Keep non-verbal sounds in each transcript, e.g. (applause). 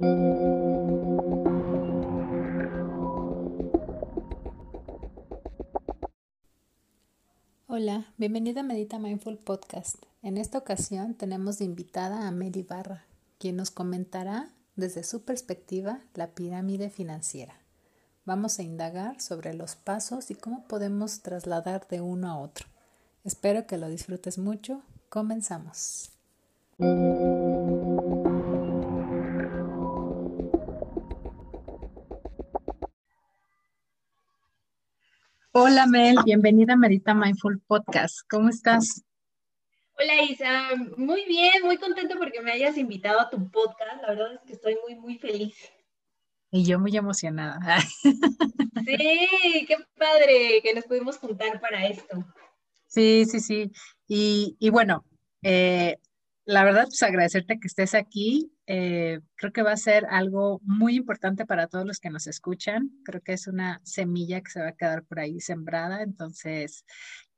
Hola, bienvenida a Medita Mindful Podcast. En esta ocasión tenemos de invitada a Mary Barra, quien nos comentará desde su perspectiva la pirámide financiera. Vamos a indagar sobre los pasos y cómo podemos trasladar de uno a otro. Espero que lo disfrutes mucho. Comenzamos. Hola Mel, bienvenida a Medita Mindful Podcast. ¿Cómo estás? Hola Isa, muy bien, muy contento porque me hayas invitado a tu podcast. La verdad es que estoy muy, muy feliz. Y yo muy emocionada. (laughs) Sí, qué padre que nos pudimos juntar para esto. Sí, sí, sí. Y, y bueno, eh, la verdad, pues agradecerte que estés aquí. Eh, creo que va a ser algo muy importante para todos los que nos escuchan. Creo que es una semilla que se va a quedar por ahí sembrada. Entonces,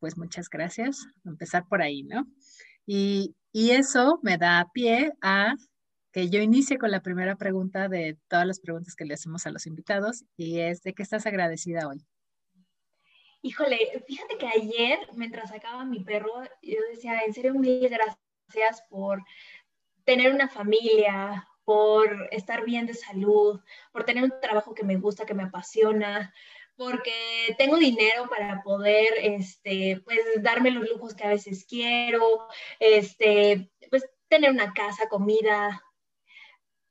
pues muchas gracias. Empezar por ahí, ¿no? Y, y eso me da pie a que yo inicie con la primera pregunta de todas las preguntas que le hacemos a los invitados y es de qué estás agradecida hoy. Híjole, fíjate que ayer, mientras sacaba mi perro, yo decía, en serio, mil gracias por tener una familia, por estar bien de salud, por tener un trabajo que me gusta, que me apasiona, porque tengo dinero para poder, este, pues, darme los lujos que a veces quiero, este, pues, tener una casa, comida,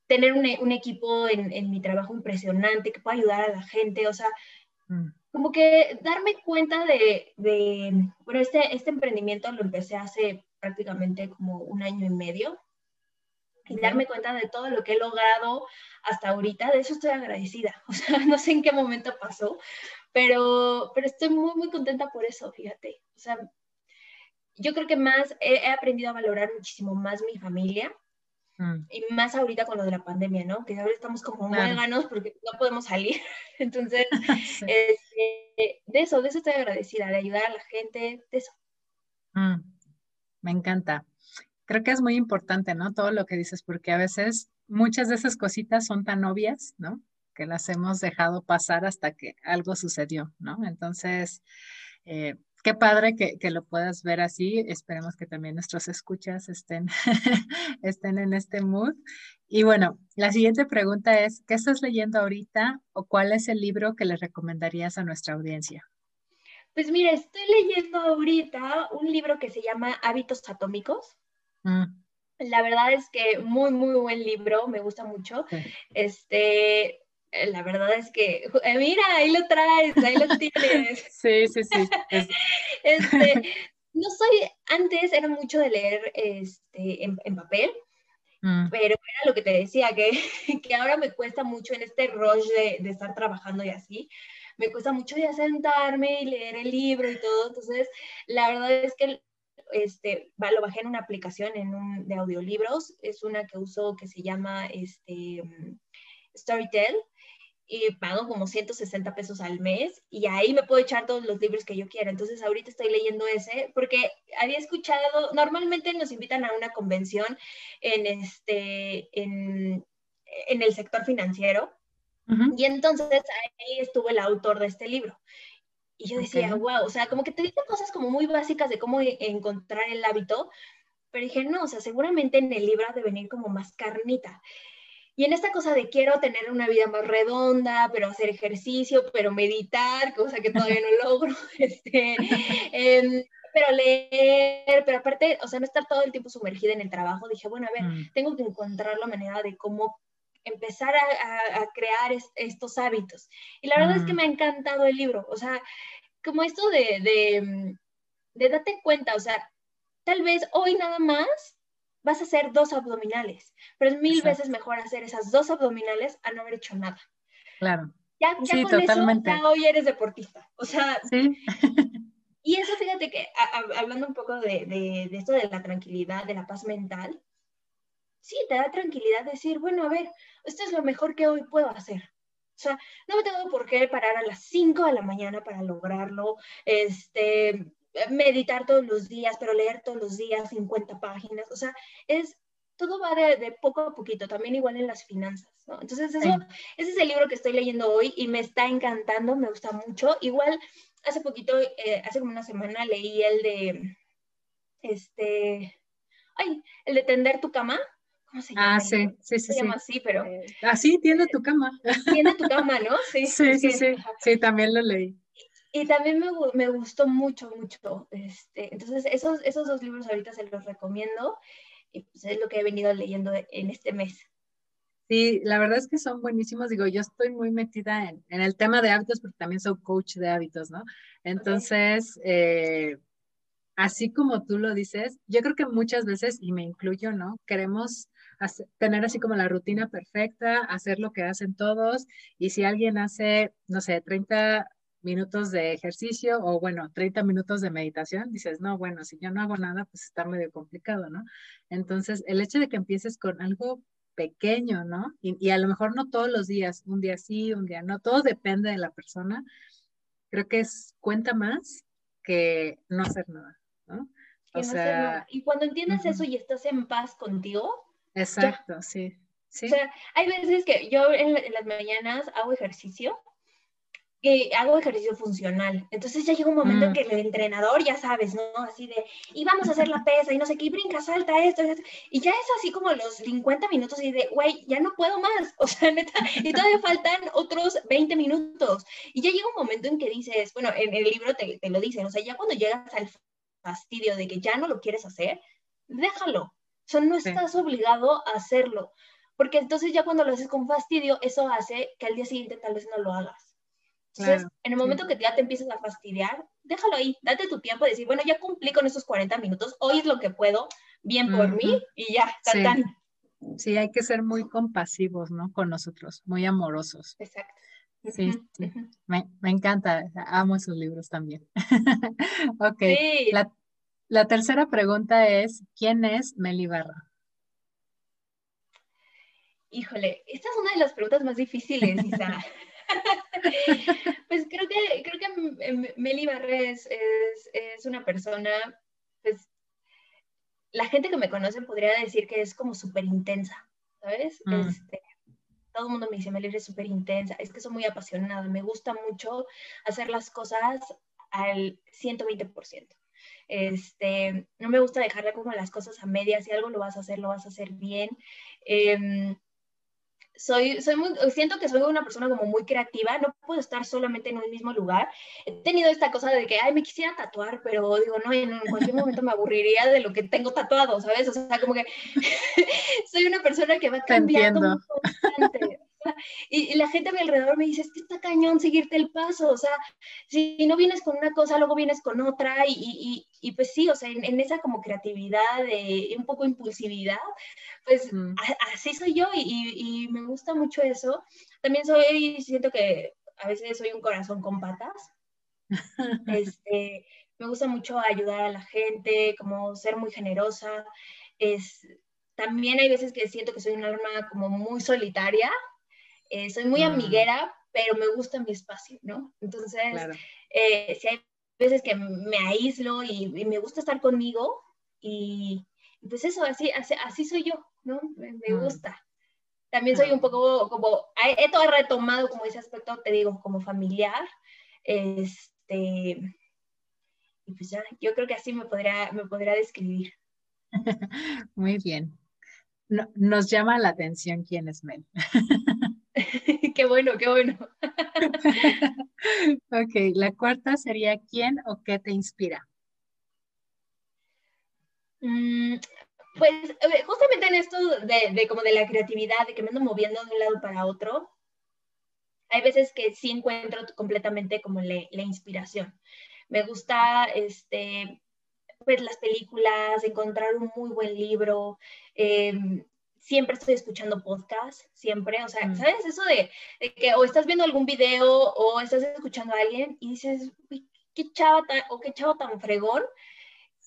tener un, un equipo en, en, mi trabajo impresionante que pueda ayudar a la gente, o sea, mm. como que darme cuenta de, de, bueno, este, este emprendimiento lo empecé hace prácticamente como un año y medio y darme cuenta de todo lo que he logrado hasta ahorita, de eso estoy agradecida. (laughs) O sea, no sé en qué momento pasó, pero, pero estoy muy, muy contenta por eso, fíjate. O sea, yo creo que más he, aprendido a valorar muchísimo más mi familia mm. y más ahorita con lo de la pandemia, ¿no? Que ahora estamos como claro. porque no podemos salir. (laughs) Entonces, (laughs) este, de eso, de eso estoy agradecida, de ayudar a la gente, de eso. Mm. Me encanta. Creo que es muy importante, ¿no? Todo lo que dices, porque a veces muchas de esas cositas son tan obvias, ¿no? Que las hemos dejado pasar hasta que algo sucedió, ¿no? Entonces, eh, qué padre que, que, lo puedas ver así. Esperemos que también nuestros escuchas estén, (laughs) estén en este mood. Y bueno, la siguiente pregunta es, ¿qué estás leyendo ahorita o cuál es el libro que le recomendarías a nuestra audiencia? Pues mira, estoy leyendo ahorita un libro que se llama Hábitos Atómicos. Mm. La verdad es que muy, muy buen libro, me gusta mucho. Este, la verdad es que, eh, mira, ahí lo traes, ahí lo tienes. (laughs) sí, sí, sí. (laughs) este, no soy, antes era mucho de leer este, en, papel, mm. pero era lo que te decía, que, (laughs) que ahora me cuesta mucho en este rush de, de estar trabajando y así me cuesta mucho ya sentarme y leer el libro y todo. Entonces, la verdad es que este, lo bajé en una aplicación en un, de audiolibros. Es una que uso que se llama este, Storytel y pago como 160 pesos al mes y ahí me puedo echar todos los libros que yo quiera. Entonces ahorita estoy leyendo ese porque había escuchado, normalmente nos invitan a una convención en, este, en, en el sector financiero y entonces ahí estuvo el autor de este libro. Y yo decía, wow, o sea, como que te dice cosas como muy básicas de cómo e-, encontrar el hábito, pero dije, no, o sea, seguramente en el libro ha de venir como más carnita. Y en esta cosa de quiero tener una vida más redonda, pero hacer ejercicio, pero meditar, cosa que todavía no (laughs) logro, (laughs) este, em, pero leer, pero aparte, o sea, no estar todo el tiempo sumergida en el trabajo, dije, bueno, a ver, mm. tengo que encontrar la manera de cómo empezar a, crear estos hábitos. Y la verdad es que me ha encantado el libro, o sea, como esto de, de, de date cuenta, o sea, tal vez hoy nada más vas a hacer dos abdominales, pero es mil veces mejor hacer esas dos abdominales a no haber hecho nada. Claro. Ya, ya con totalmente. eso, ya hoy eres deportista. O sea, ¿Sí? y eso fíjate que hablando un poco de, de, de, esto de la tranquilidad, de la paz mental, sí, te da tranquilidad decir, bueno, a ver, esto es lo mejor que hoy puedo hacer. O sea, no me tengo por qué parar a las 5 de la mañana para lograrlo, este, meditar todos los días, pero leer todos los días 50 páginas. O sea, es todo va de, poco a poquito, también igual en las finanzas, ¿no? Entonces, eso, ese es el libro que estoy leyendo hoy y me está encantando, me gusta mucho. Igual, hace poquito, eh, hace como una semana, leí el de, este, ay, el de tender tu cama. ¿Cómo se llama? Ah, sí, sí, sí. Se llama así, pero... Ah, sí, tiende tu cama. Tiende tu cama, ¿no? (laughs) Sí, sí, sí, sí. Sí, también lo leí. Y también me, me, gustó mucho, mucho. Este, entonces, esos, esos dos libros ahorita se los recomiendo y pues es lo que he venido leyendo en este mes. Sí, la verdad es que son buenísimos. Digo, yo estoy muy metida en, en el tema de hábitos porque también soy coach de hábitos, ¿no? Entonces, eh, así como tú lo dices, yo creo que muchas veces, y me incluyo, ¿no? Queremos tener así como la rutina perfecta, hacer lo que hacen todos, y si alguien hace, no sé, 30 minutos de ejercicio o bueno, 30 minutos de meditación, dices, no, bueno, si yo no hago nada, pues está medio complicado, ¿no? Entonces, el hecho de que empieces con algo pequeño, ¿no? Y, a lo mejor no todos los días, un día sí, un día no, todo depende de la persona, creo que es, cuenta más que no hacer nada, ¿no? O sea, y cuando entiendes eso y estás en paz contigo. Exacto, sí. ¿Sí? O sea, hay veces que yo en las mañanas hago ejercicio que hago ejercicio funcional. Entonces ya llega un momento en mm. que el entrenador, ya sabes, ¿no? Así de, y vamos a hacer la pesa, y no sé qué, y brinca, salta esto, y ya es así como los 50 minutos y de, güey, ya no puedo más, (laughs) o sea, neta, y todavía faltan otros 20 minutos. Y ya llega un momento en que dices, bueno, en el libro te, te lo dicen, o sea, ya cuando llegas al fastidio de que ya no lo quieres hacer, déjalo. O sea, no estás obligado a hacerlo. Porque entonces ya cuando lo haces con fastidio, eso hace que al día siguiente tal vez no lo hagas. Entonces, en el momento que ya te empiezas a fastidiar, déjalo ahí, date tu tiempo de decir, bueno, ya cumplí con esos 40 minutos, hoy es lo que puedo, bien por mí y ya, sí. sí, hay que ser muy compasivos, ¿no? Con nosotros, muy amorosos. Exacto. Sí, sí. Me, me, encanta, amo esos libros también. (laughs) ok, la, la, tercera pregunta es, ¿quién es Meli Barra? Híjole, esta es una de las preguntas más difíciles, Isa. (laughs) pues creo que, creo que Meli Barres es, es, una persona, pues la gente que me conoce podría decir que es como súper intensa, ¿sabes? Mm. Este, todo el mundo me dice, Meli es súper intensa, es que soy muy apasionada, me gusta mucho hacer las cosas al 120%. Este, no me gusta dejarle como las cosas a medias, si algo lo vas a hacer, lo vas a hacer bien. Eh, soy, soy muy, siento que soy una persona como muy creativa, no puedo estar solamente en un mismo lugar. He tenido esta cosa de que, ay, me quisiera tatuar, pero digo, no, en cualquier momento me aburriría de lo que tengo tatuado, ¿sabes? O sea, como que (laughs) soy una persona que va cambiando constante. Y, la gente a mi alrededor me dice, es que está cañón seguirte el paso, o sea, si no vienes con una cosa, luego vienes con otra, y, y, y pues sí, o sea, en, esa como creatividad, de, un poco impulsividad, pues mm. así soy yo y, me gusta mucho eso. También soy, siento que a veces soy un corazón con patas. (laughs) este, me gusta mucho ayudar a la gente, como ser muy generosa. Es, también hay veces que siento que soy un alma como muy solitaria, eh, soy muy mm. amiguera, pero me gusta mi espacio, ¿no? Entonces, eh, si hay veces que me aíslo y, me gusta estar conmigo y, pues eso, así, así, soy yo, ¿no? Me, mm. gusta. También soy un poco como, he todo retomado como ese aspecto, te digo, como familiar. Este, y pues ya, yo creo que así me podría, me podría describir. (laughs) Muy bien. nos llama la atención quién es Mel. (laughs) (laughs) qué bueno, qué bueno. (laughs) ok, la cuarta sería ¿quién o qué te inspira? Mm, pues justamente en esto de, como de la creatividad, de que me ando moviendo de un lado para otro, hay veces que sí encuentro completamente como la inspiración. Me gusta este, ver las películas, encontrar un muy buen libro, em, siempre estoy escuchando podcast, siempre, o sea, mm. ¿sabes? Eso de, que o estás viendo algún video o estás escuchando a alguien y dices, qué chava tan, o qué chavo tan fregón,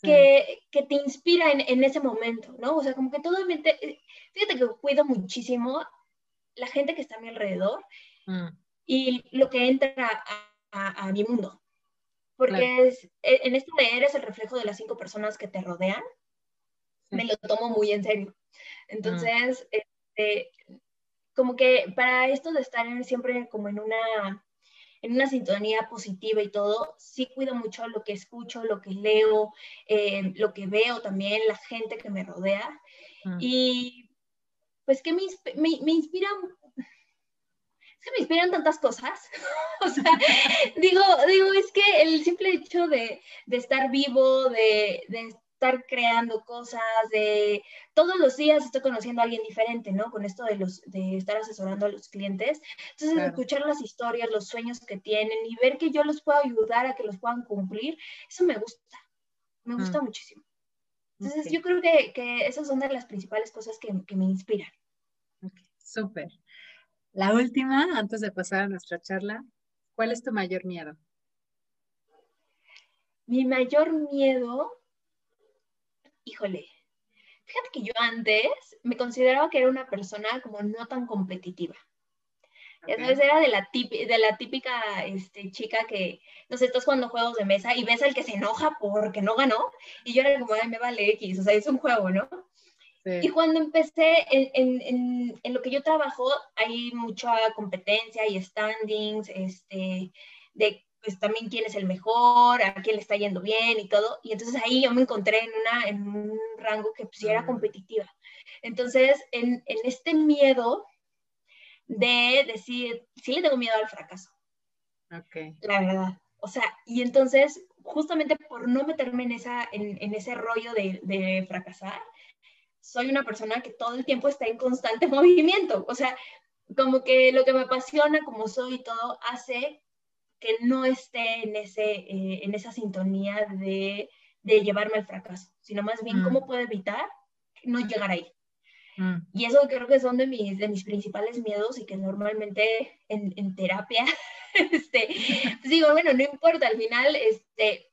que, que, te inspira en, en, ese momento, ¿no? O sea, como que todo, eh, fíjate que cuido muchísimo la gente que está a mi alrededor mm. y lo que entra a, a, mi mundo. Porque es, e, en esto de eres el reflejo de las cinco personas que te rodean, me lo tomo muy en serio. Entonces, este, como que para esto de estar siempre como en una, en una sintonía positiva y todo, sí cuido mucho lo que escucho, lo que leo, eh, lo que veo también, la gente que me rodea. Y pues que me, me, me inspira es que me inspiran tantas cosas. (laughs) o sea, digo, digo, es que el simple hecho de, de estar vivo, de, de, estar creando cosas, de todos los días estoy conociendo a alguien diferente, ¿no? Con esto de, los, de estar asesorando a los clientes. Entonces, escuchar las historias, los sueños que tienen y ver que yo los puedo ayudar a que los puedan cumplir, eso me gusta, me gusta mm. muchísimo. Entonces, yo creo que, que, esas son de las principales cosas que, que me inspiran. Ok, súper. La última, antes de pasar a nuestra charla, ¿cuál es tu mayor miedo? Mi mayor miedo híjole, fíjate que yo antes me consideraba que era una persona como no tan competitiva. Entonces era de la, de la típica este, chica que, no sé, estás jugando juegos de mesa y ves al que se enoja porque no ganó y yo era como, ay, me vale X, o sea, es un juego, ¿no? Y cuando empecé en, en, en, lo que yo trabajo, hay mucha competencia y standings, este, de pues también quién es el mejor, a quién le está yendo bien y todo. Y entonces ahí yo me encontré en, una, en un rango que pues era competitiva. Entonces, en, en, este miedo de decir, sí le tengo miedo al fracaso. Ok. La verdad. O sea, y entonces, justamente por no meterme en, esa, en, en ese rollo de, de fracasar, soy una persona que todo el tiempo está en constante (laughs) movimiento. O sea, como que lo que me apasiona, como soy y todo, hace que no esté en, ese, eh, en esa sintonía de, de, llevarme al fracaso, sino más bien mm. cómo puedo evitar no llegar ahí. Mm. Y eso creo que son de mis, de mis principales miedos y que normalmente en, en terapia, (laughs) este, pues digo, bueno, no importa, al final, este,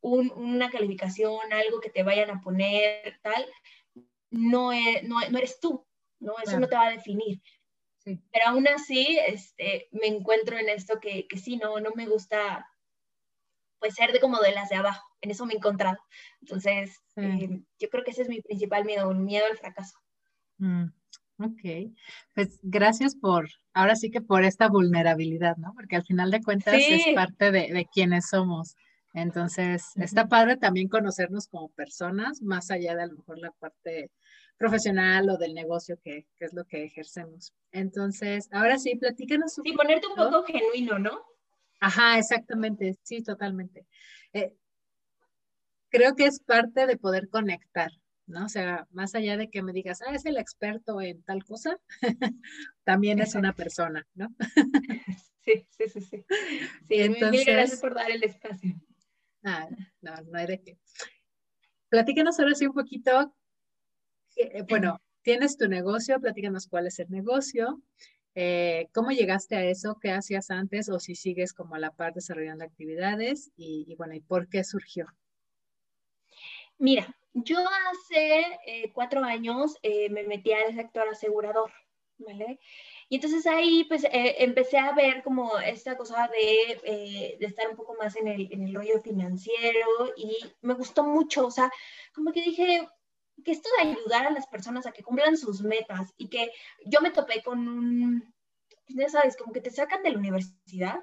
un, una calificación, algo que te vayan a poner, tal, no, es, no, no eres tú, ¿no? Eso no te va a definir. Pero aún así, este, me encuentro en esto que, que sí, no, no me gusta pues ser de como de las de abajo, en eso me he encontrado. Entonces, eh, yo creo que ese es mi principal miedo, un miedo al fracaso. Mm, ok, pues gracias por, ahora sí que por esta vulnerabilidad, ¿no? Porque al final de cuentas es parte de, de quienes somos. Entonces, está padre también conocernos como personas, más allá de a lo mejor la parte profesional o del negocio que, que, es lo que ejercemos. Entonces, ahora sí, platícanos. Un sí, ponerte un poco genuino, ¿no? Ajá, exactamente, sí, totalmente. Eh, creo que es parte de poder conectar, ¿no? O sea, más allá de que me digas, ah, es el experto en tal cosa, (laughs) también es una persona, ¿no? (laughs) sí, sí, sí, sí. Sí, Entonces, gracias por dar el espacio. Ah, no, no hay de qué. Platícanos ahora sí un poquito bueno, tienes tu negocio, platícanos cuál es el negocio, eh, cómo llegaste a eso, qué hacías antes o si sigues como a la par desarrollando actividades y, bueno, ¿y por qué surgió? Mira, yo hace eh, cuatro años me metí al sector asegurador, ¿vale? Y entonces ahí pues empecé a ver como esta cosa de, de estar un poco más en el, en el rollo financiero y me gustó mucho, o sea, como que dije, que esto de ayudar a las personas a que cumplan sus metas y que yo me topé con un, ya sabes, como que te sacan de la universidad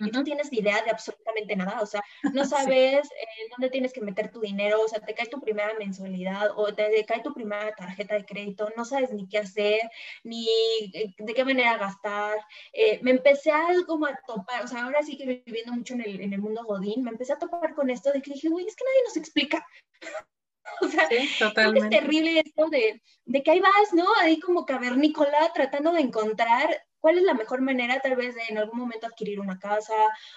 y no tienes idea de absolutamente nada, o sea, no (laughs) sabes eh, dónde tienes que meter tu dinero, o sea, te cae tu primera mensualidad o te, cae tu primera tarjeta de crédito, no sabes ni qué hacer, ni eh, de qué manera gastar. Eh, me empecé a como a topar, o sea, ahora sí que viviendo mucho en el, en el mundo Godín, me empecé a topar con esto de que dije, güey, es que nadie nos explica. (laughs) O sea, es terrible esto de, de que ahí vas, ¿no? Ahí como cavernícola tratando de encontrar cuál es la mejor manera tal vez de en algún momento adquirir una casa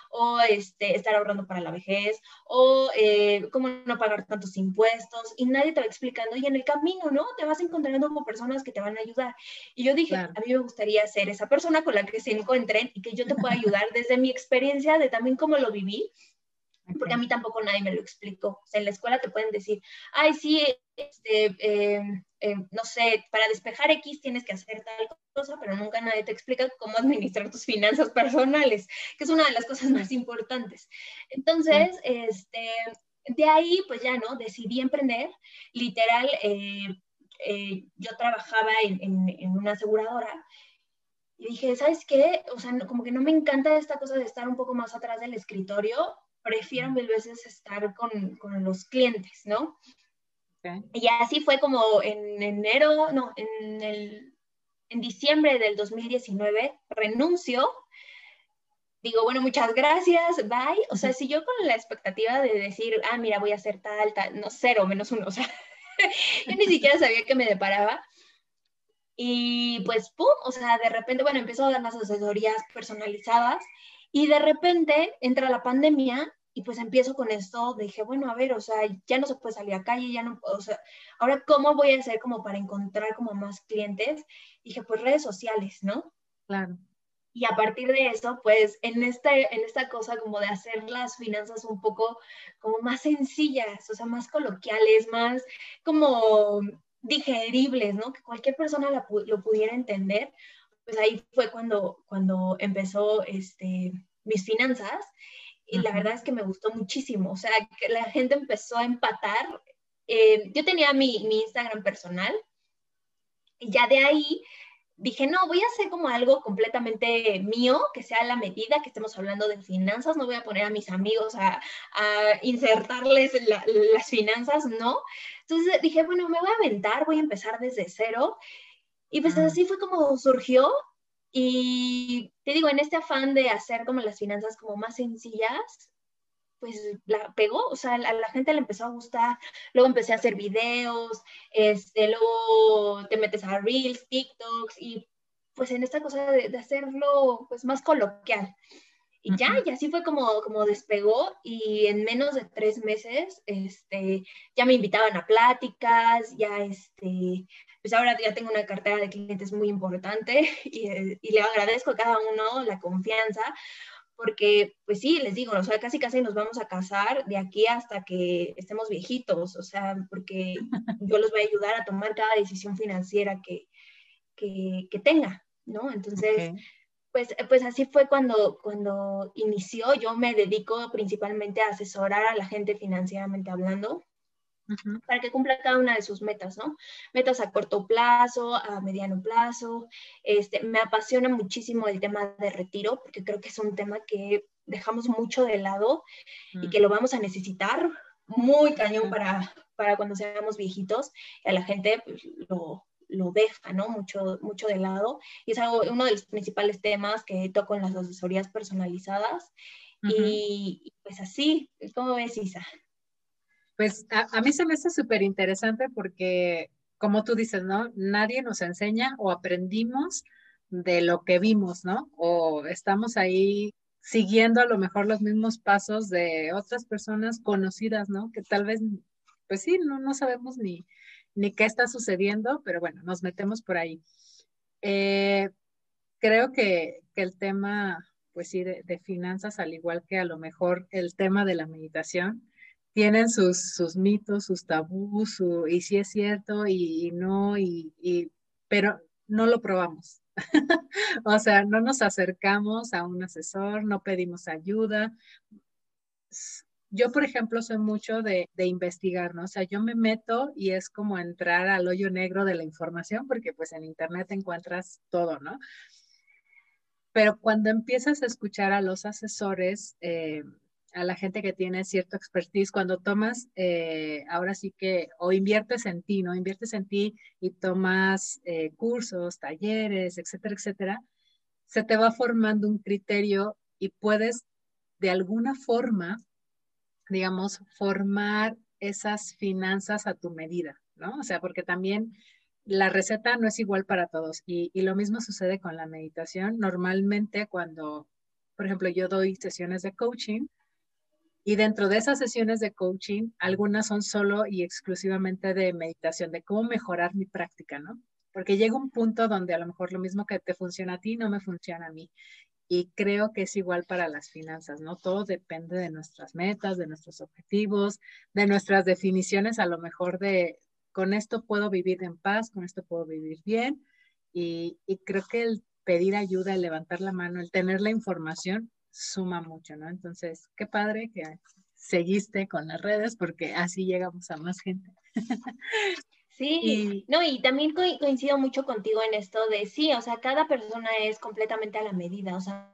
o este, estar ahorrando para la vejez o eh, cómo no pagar tantos impuestos y nadie te va explicando y en el camino, ¿no? Te vas encontrando como personas que te van a ayudar. Y yo dije, a mí me gustaría ser esa persona con la que se encuentren y que yo te pueda ayudar desde mi experiencia de también cómo lo viví porque a mí tampoco nadie me lo explicó. O sea, en la escuela te pueden decir, ay, sí, este, em, em, no sé, para despejar X tienes que hacer tal cosa, pero nunca nadie te explica cómo (laughs) administrar tus finanzas personales, que es una de las cosas más importantes. Entonces, este, de ahí, pues ya, ¿no? Decidí emprender, literal, eh, eh, yo trabajaba en, en, una aseguradora y dije, ¿sabes qué? O sea, como que no me encanta esta cosa de estar un poco más atrás del escritorio, prefiero mil veces estar con, con los clientes, ¿no? Y así fue como en enero, no, en, el, en diciembre del 2019 renuncio. Digo, bueno, muchas gracias, bye. O sea, si yo con la expectativa de decir, ah, mira, voy a hacer tal, tal, no, cero, menos uno, o sea, (laughs) yo ni (laughs) siquiera sabía qué me deparaba. Y pues, pum, o sea, de repente, bueno, empezó a dar las asesorías personalizadas y de repente entra la pandemia y pues empiezo con esto, dije, bueno, a ver, o sea, ya no se puede salir a calle, ya no, o sea, ahora, ¿cómo voy a hacer como para encontrar como más clientes? Dije, pues redes sociales, ¿no? Claro. Y a partir de eso, pues en, este, en esta cosa como de hacer las finanzas un poco como más sencillas, o sea, más coloquiales, más como digeribles, ¿no? Que cualquier persona lo pudiera entender, pues ahí fue cuando, cuando empezó este, mis finanzas y la verdad es que me gustó muchísimo, o sea, que la gente empezó a empatar. Eh, yo tenía mi, mi Instagram personal y ya de ahí dije, no, voy a hacer como algo completamente mío, que sea la medida, que estemos hablando de finanzas, no voy a poner a mis amigos a, a insertarles las finanzas, no. Entonces dije, bueno, me voy a aventar, voy a empezar desde cero. Y pues así fue como surgió y te digo, en este afán de hacer como las finanzas como más sencillas, pues la pegó, o sea, a la gente le empezó a gustar, luego empecé a hacer videos, este, luego te metes a Reels, TikToks y pues en esta cosa de, hacerlo pues más coloquial. Y ya, y así fue como, como despegó y en menos de tres meses, este, ya me invitaban a pláticas, ya, este, pues ahora ya tengo una cartera de clientes muy importante (laughs) y, le agradezco a cada uno la confianza, porque pues sí, les digo, o sea, casi casi nos vamos a casar de aquí hasta que estemos viejitos, o sea, porque (laughs) yo los voy a ayudar a tomar cada decisión financiera que, que, que tenga, ¿no? Entonces, pues, pues así fue cuando, cuando inició, yo me dedico principalmente a asesorar a la gente financieramente hablando, para que cumpla cada una de sus metas, ¿no? Metas a corto plazo, a mediano plazo. Este, me apasiona muchísimo el tema de retiro, porque creo que es un tema que dejamos mucho de lado y que lo vamos a necesitar muy cañón para, para cuando seamos viejitos. Y a la gente pues, lo, lo deja, ¿no? Mucho, mucho de lado. Y es algo, uno de los principales temas que toco en las asesorías personalizadas. y, pues así, ¿cómo ves, Isa? Pues a, mí se me hace súper interesante porque, como tú dices, ¿no? Nadie nos enseña o aprendimos de lo que vimos, ¿no? O estamos ahí siguiendo a lo mejor los mismos pasos de otras personas conocidas, ¿no? Que tal vez, pues sí, no, no sabemos ni, ni qué está sucediendo, pero bueno, nos metemos por ahí. Eh, creo que, que, el tema, pues sí, de, de, finanzas, al igual que a lo mejor el tema de la meditación, tienen sus, sus mitos, sus tabús, y si es cierto y, no, y, pero no lo probamos. (laughs) o sea, no nos acercamos a un asesor, no pedimos ayuda. Yo, por ejemplo, soy mucho de, investigar, ¿no? O sea, yo me meto y es como entrar al hoyo negro de la información, porque pues en Internet encuentras todo, ¿no? Pero cuando empiezas a escuchar a los asesores, eh, a la gente que tiene cierto expertise, cuando tomas, eh, ahora sí que, o inviertes en ti, ¿no? Inviertes en ti y tomas eh, cursos, talleres, etcétera, etcétera, se te va formando un criterio y puedes de alguna forma, digamos, formar esas finanzas a tu medida, ¿no? O sea, porque también la receta no es igual para todos y, lo mismo sucede con la meditación. Normalmente cuando, por ejemplo, yo doy sesiones de coaching, y dentro de esas sesiones de coaching, algunas son solo y exclusivamente de meditación, de cómo mejorar mi práctica, ¿no? Porque llega un punto donde a lo mejor lo mismo que te funciona a ti no me funciona a mí. Y creo que es igual para las finanzas, ¿no? Todo depende de nuestras metas, de nuestros objetivos, de nuestras definiciones, a lo mejor de, con esto puedo vivir en paz, con esto puedo vivir bien. Y, y creo que el pedir ayuda, el levantar la mano, el tener la información, suma mucho, ¿no? Entonces, qué padre que seguiste con las redes porque así llegamos a más gente. (laughs) Sí, no, y también coincido mucho contigo en esto de sí, o sea, cada persona es completamente a la medida, o sea,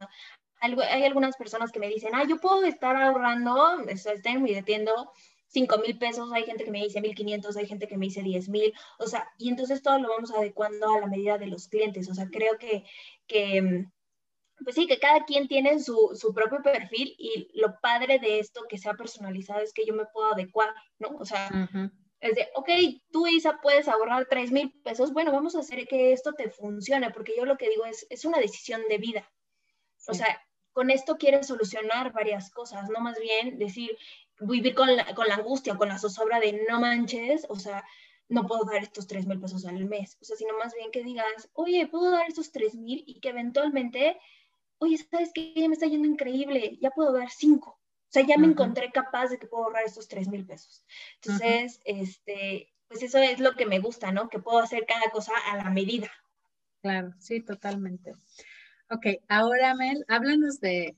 hay algunas personas que me dicen, ah, yo puedo estar ahorrando, estoy invirtiendo 5 mil pesos, hay gente que me dice 1500, hay gente que me dice 10 mil, o sea, y entonces todo lo vamos adecuando a la medida de los clientes, o sea, creo que, que pues sí, que cada quien tiene su, su, propio perfil y lo padre de esto que sea personalizado es que yo me puedo adecuar, ¿no? O sea, es de, ok, tú Isa puedes ahorrar 3 mil pesos, bueno, vamos a hacer que esto te funcione, porque yo lo que digo es, es una decisión de vida. O sea, con esto quieres solucionar varias cosas, no más bien decir, vivir con la, con la angustia, con la zozobra de no manches, o sea, no puedo dar estos 3 mil pesos al mes, o sea, sino más bien que digas, oye, puedo dar estos 3 mil y que eventualmente, oye, ¿sabes qué? Ya me está yendo increíble, ya puedo dar 5. O sea, ya me encontré capaz de que puedo ahorrar estos 3 mil pesos. Entonces, este, pues eso es lo que me gusta, ¿no? Que puedo hacer cada cosa a la medida. Claro, sí, totalmente. Ok, ahora Mel, háblanos de,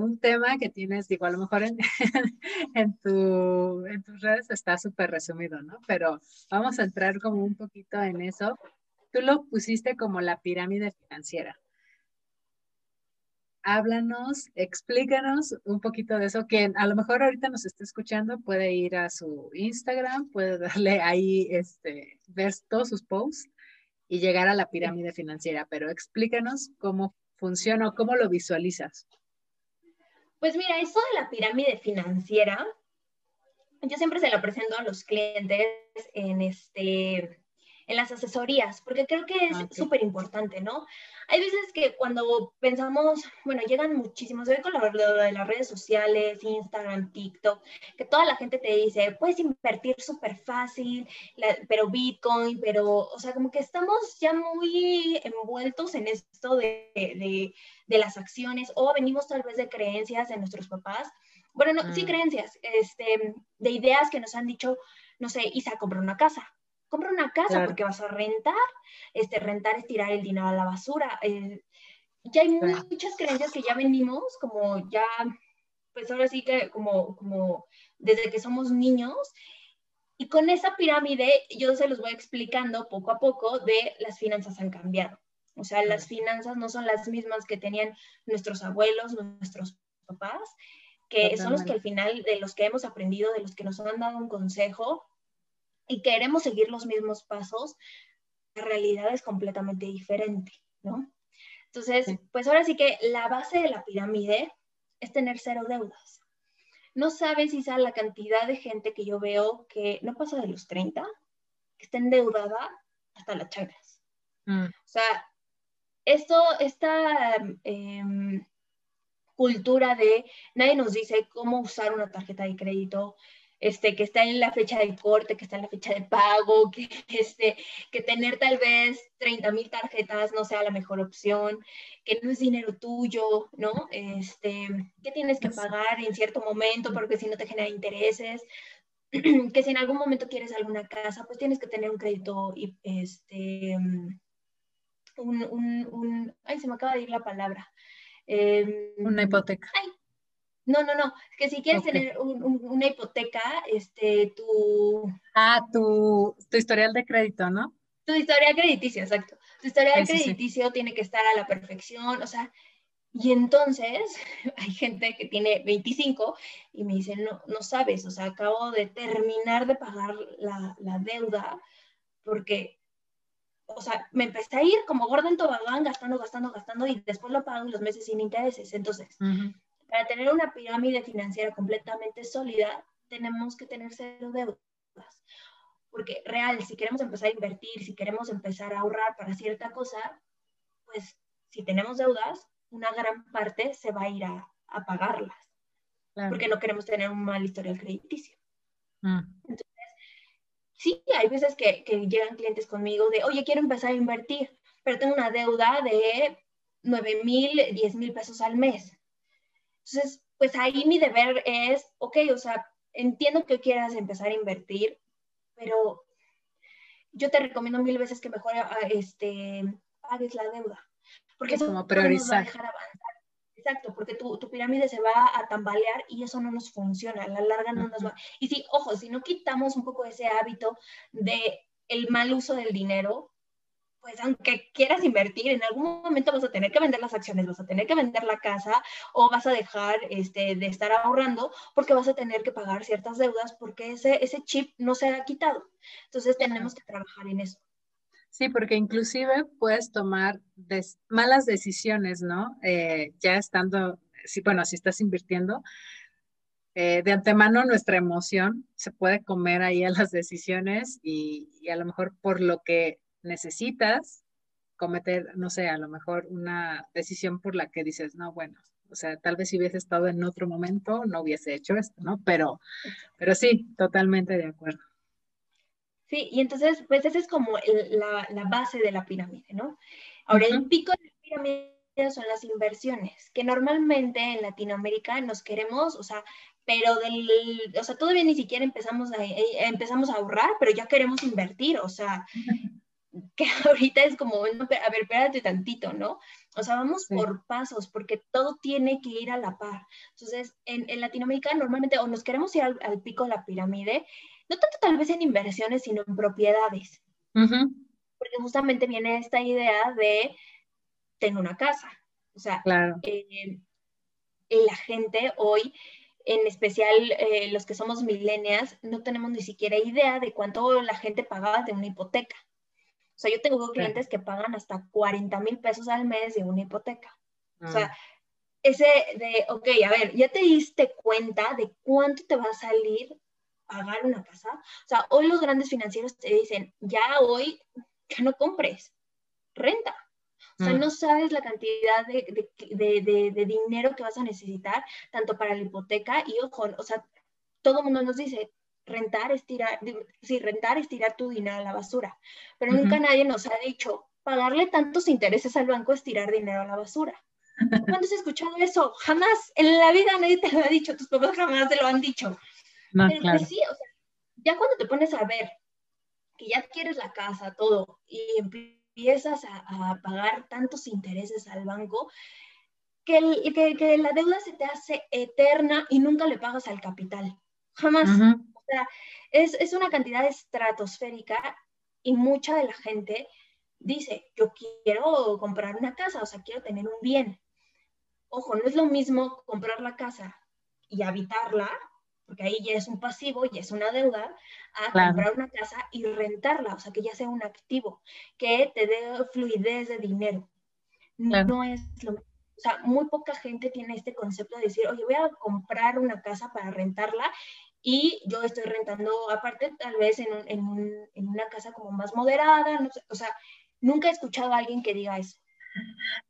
un tema que tienes, digo, a lo mejor en, (laughs) en, tu, en tus redes está súper resumido, ¿no? Pero vamos a entrar como un poquito en eso. Tú lo pusiste como la pirámide financiera. Háblanos, explícanos un poquito de eso, que a lo mejor ahorita nos está escuchando, puede ir a su Instagram, puede (laughs) darle ahí, este, ver todos sus posts y llegar a la pirámide financiera, pero explícanos cómo funciona o cómo lo visualizas. Pues mira, eso de la pirámide financiera, yo siempre se lo presento a los clientes en este en las asesorías, porque creo que es ah, súper importante, ¿no? Hay veces que cuando pensamos, bueno, llegan muchísimos, hoy con lo de las redes sociales, Instagram, TikTok, que toda la gente te dice, puedes invertir súper fácil, pero Bitcoin, pero, o sea, como que estamos ya muy envueltos en esto de, de, de las acciones o venimos tal vez de creencias de nuestros papás. Bueno, no, sí mm. creencias, este, de ideas que nos han dicho, no sé, Isa, compra una casa compra una casa porque vas a rentar, este, rentar es tirar el dinero a la basura. Eh, ya hay muchas creencias que ya venimos, como ya, pues ahora sí que como, como desde que somos niños, y con esa pirámide yo se los voy explicando poco a poco de las finanzas han cambiado. O sea, las finanzas no son las mismas que tenían nuestros abuelos, nuestros papás, que son los que al final, de los que hemos aprendido, de los que nos han dado un consejo, y queremos seguir los mismos pasos, la realidad es completamente diferente, ¿no? Entonces, pues ahora sí que la base de la pirámide es tener cero deudas. No sabes, Isa, la cantidad de gente que yo veo que no pasa de los 30, que está endeudada hasta las chagas. Mm. O sea, esto, esta em, cultura de nadie nos dice cómo usar una tarjeta de crédito, este, que está en la fecha de corte, que está en la fecha de pago, (laughs) que, este, que tener tal vez 30 mil tarjetas no sea la mejor opción, que no es dinero tuyo, ¿no? Este, que tienes que pagar en cierto momento porque si no te genera intereses, (clears throat) que si en algún momento quieres alguna casa, pues tienes que tener un crédito y este, un, un, un ay, se me acaba de ir la palabra. Em, una hipoteca. No, no, no, que si quieres tener una hipoteca, este, tu... Ah, tu, tu historial de crédito, ¿no? Tu historial crediticio, exacto. Tu historial crediticio tiene que estar a la perfección, o sea, y entonces (laughs) hay gente que tiene 25 y me dice, no, no sabes, o sea, acabo de terminar de pagar la, la deuda porque, o sea, me empecé a ir como gordo en tobogán, gastando, gastando, gastando y después lo pago en los meses sin intereses. Entonces, para tener una pirámide financiera completamente sólida, tenemos que tener cero deudas. Porque real, si queremos empezar a invertir, si queremos empezar a ahorrar para cierta cosa, pues si tenemos deudas, una gran parte se va a ir a, pagarlas. Porque no queremos tener un mal historial crediticio. Mm. Entonces, sí, hay veces que, que llegan clientes conmigo de, oye, quiero empezar a invertir, pero tengo una deuda de 9 mil, 10 mil pesos al mes. Entonces, pues ahí mi deber es, ok, o sea, entiendo que quieras empezar a invertir, pero yo te recomiendo mil veces que mejor ah, este, pagues la deuda. Porque eso como priorizar. No nos va a dejar avanzar. Exacto, porque tu, tu, pirámide se va a tambalear y eso no nos funciona, a la larga no nos va. Y sí, ojo, si no quitamos un poco ese hábito de el mal uso del dinero, pues aunque quieras invertir, en algún momento vas a tener que vender las acciones, vas a tener que vender la casa o vas a dejar este, de estar ahorrando porque vas a tener que pagar ciertas deudas porque ese, ese chip no se ha quitado. Entonces tenemos que trabajar en eso. Sí, porque inclusive puedes tomar malas decisiones, ¿no? Eh, ya estando, sí, bueno, si estás invirtiendo, eh, de antemano nuestra emoción se puede comer ahí a las decisiones y, y a lo mejor por lo que necesitas cometer, no sé, a lo mejor una decisión por la que dices, no, bueno, o sea, tal vez si hubiese estado en otro momento no hubiese hecho esto, ¿no? Pero, pero sí, totalmente de acuerdo. Sí, y entonces, pues esa es como la, la, base de la pirámide, ¿no? Ahora, el pico de la pirámide son las inversiones, que normalmente en Latinoamérica nos queremos, o sea, pero del, o sea, todavía ni siquiera empezamos a, eh, empezamos a ahorrar, pero ya queremos invertir, o sea, (laughs) (laughs) que ahorita es como, bueno, a ver, espérate tantito, ¿no? O sea, vamos por pasos, porque todo tiene que ir a la par. Entonces, en, en Latinoamérica normalmente o nos queremos ir al, pico de la pirámide, no tanto tal vez en inversiones, sino en propiedades. Porque justamente viene esta idea de tener una casa. O sea, claro. Eh, la gente hoy, en especial eh, los que somos millennials, no tenemos ni siquiera idea de cuánto la gente pagaba de una hipoteca. O sea, yo tengo clientes que pagan hasta 40 mil pesos al mes de una hipoteca. O sea, ah. ese de, ok, a ver, ya te diste cuenta de cuánto te va a salir pagar una casa. O sea, hoy los grandes financieros te dicen, ya hoy, ya no compres, renta. O sea, mm. no sabes la cantidad de, de, de, de, dinero que vas a necesitar, tanto para la hipoteca y ojo, o sea, todo el mundo nos dice, rentar es tirar, sí, rentar es tirar tu dinero a la basura, pero nunca nadie nos ha dicho, pagarle tantos intereses al banco es tirar dinero a la basura. (laughs) ¿Cuándo has escuchado eso? Jamás, en la vida nadie te lo ha dicho, tus papás jamás te lo han dicho. No, pero pues sí, o sea, ya cuando te pones a ver que ya quieres la casa, todo, y empiezas a, a pagar tantos intereses al banco, que, que, que, la deuda se te hace eterna y nunca le pagas al capital. Jamás sea, es, es una cantidad estratosférica y mucha de la gente dice, yo quiero comprar una casa, o sea, quiero tener un bien. Ojo, no es lo mismo comprar la casa y habitarla, porque ahí ya es un pasivo, ya es una deuda, a comprar una casa y rentarla, o sea, que ya sea un activo, que te dé fluidez de dinero. No es lo mismo. O sea, muy poca gente tiene este concepto de decir, oye, voy a comprar una casa para rentarla y yo estoy rentando aparte, tal vez en, en, una casa como más moderada, no sé, o sea, nunca he escuchado a alguien que diga eso.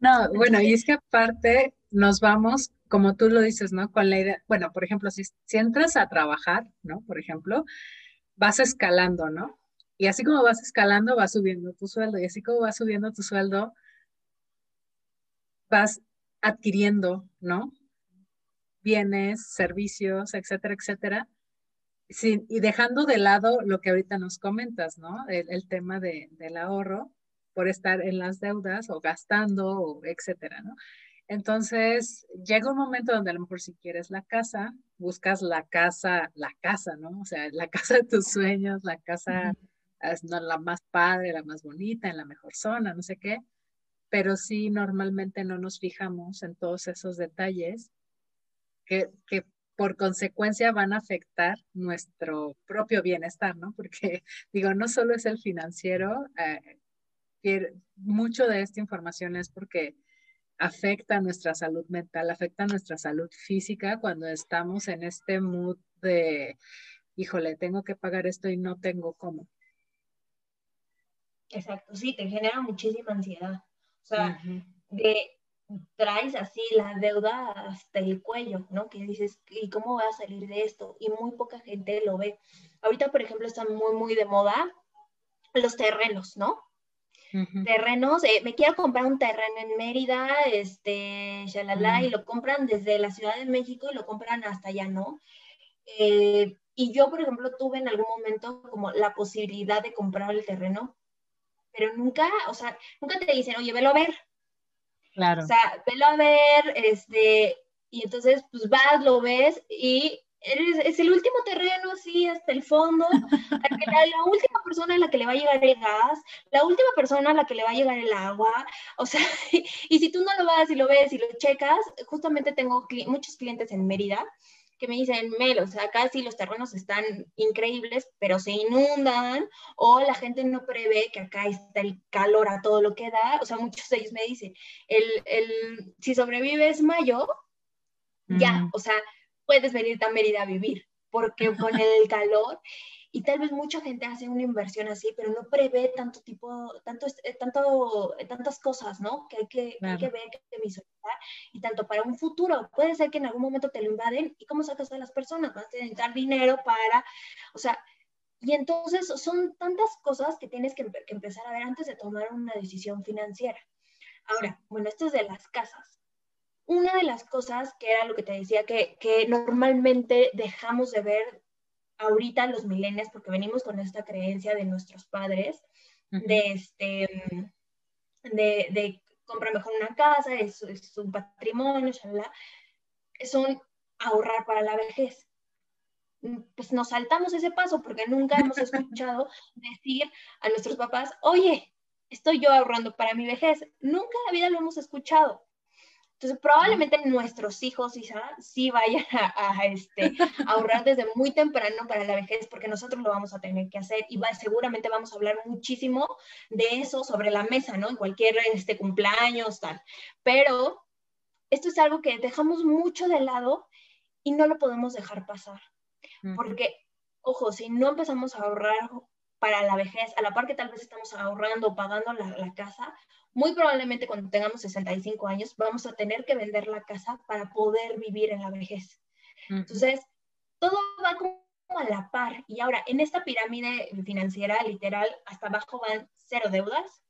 No, bueno, y es que aparte nos vamos, como tú lo dices, ¿no? Con la idea, bueno, por ejemplo, si entras a trabajar, ¿no? Por ejemplo, vas escalando, ¿no? Y así como vas escalando, vas subiendo tu sueldo. Y así como vas subiendo tu sueldo, vas adquiriendo, ¿no? Bienes, servicios, etcétera, etcétera Sí, y dejando de lado lo que ahorita nos comentas, ¿no? El, tema de, del ahorro por estar en las deudas o gastando, o etcétera, ¿no? Entonces, llega un momento donde a lo mejor si quieres la casa, buscas la casa, la casa, ¿no? O sea, la (laughs) casa de tus sueños, la casa, no, la más padre, la más bonita, en la mejor zona, no sé qué, pero sí normalmente no nos fijamos en todos esos detalles que, que por consecuencia van a afectar nuestro propio bienestar, ¿no? Porque (laughs) digo, no solo es el financiero, eh, mucho de esta información es porque afecta nuestra salud mental, afecta nuestra salud física cuando estamos en este mood de, híjole, tengo que pagar esto y no tengo cómo. Exacto, sí, te genera muchísima ansiedad. O sea, de traes así la deuda hasta el cuello, ¿no? Que dices, ¿y cómo voy a salir de esto? Y muy poca gente lo ve. Ahorita, por ejemplo, están muy, muy de moda los terrenos, ¿no? Terrenos, eh, me quiero comprar un terreno en Mérida, este, shalala, y lo compran desde la Ciudad de México y lo compran hasta allá, ¿no? Eh, y yo, por ejemplo, tuve en algún momento como la posibilidad de comprar el terreno, pero nunca, o sea, nunca te dicen, oye, velo a ver, Claro. O sea, velo a ver, este, y entonces pues vas, lo ves y es el último terreno así hasta el fondo, la, última persona a la que le va a llegar el gas, la última persona a la que le va a llegar el agua, o sea, (laughs) y, si tú no lo vas y lo ves y lo checas, justamente tengo muchos clientes en Mérida que me dicen, Mel, o sea, acá sí los terrenos están increíbles, pero se inundan, o la gente no prevé que acá está el calor a todo lo que da, o sea, muchos de ellos me dicen, el, el, si sobrevives mayo, ya, mm. o sea, puedes venir a Mérida a vivir, porque con el (laughs) calor, y tal vez mucha gente hace una inversión así, pero no prevé tanto tipo, tanto, eh, tanto, eh, tantas cosas, ¿no? Que hay que, hay que ver, que hay que visualizar, y tanto para un futuro, puede ser que en algún momento te lo invaden, ¿y cómo sacas a las personas? Vas a necesitar dinero para, o sea, y entonces son tantas cosas que tienes que, que empezar a ver antes de tomar una decisión financiera. Ahora, bueno, esto es de las casas una de las cosas que era lo que te decía, que, normalmente dejamos de ver ahorita los milenios, porque venimos con esta creencia de nuestros padres, de este, de, de comprar mejor una casa, es, es un patrimonio, son ahorrar para la vejez. Pues nos saltamos ese paso porque nunca hemos escuchado (laughs) decir a nuestros papás, oye, estoy yo ahorrando para mi vejez. Nunca en la vida lo hemos escuchado. Entonces, probablemente nuestros hijos sí vayan (laughs) a, este, ahorrar desde muy temprano para la vejez, porque nosotros lo vamos a tener que hacer y seguramente vamos a hablar muchísimo de eso sobre la mesa, ¿no? En cualquier este, cumpleaños, tal. Pero esto es algo que dejamos mucho de lado y no lo podemos dejar pasar. Porque, ojo, si no empezamos a ahorrar para la vejez, a la par que tal vez estamos ahorrando o pagando la, la casa, muy probablemente cuando tengamos 65 años vamos a tener que vender la casa para poder vivir en la vejez. Entonces, todo va como a la par. Y ahora, en esta pirámide financiera, literal, hasta abajo van cero deudas.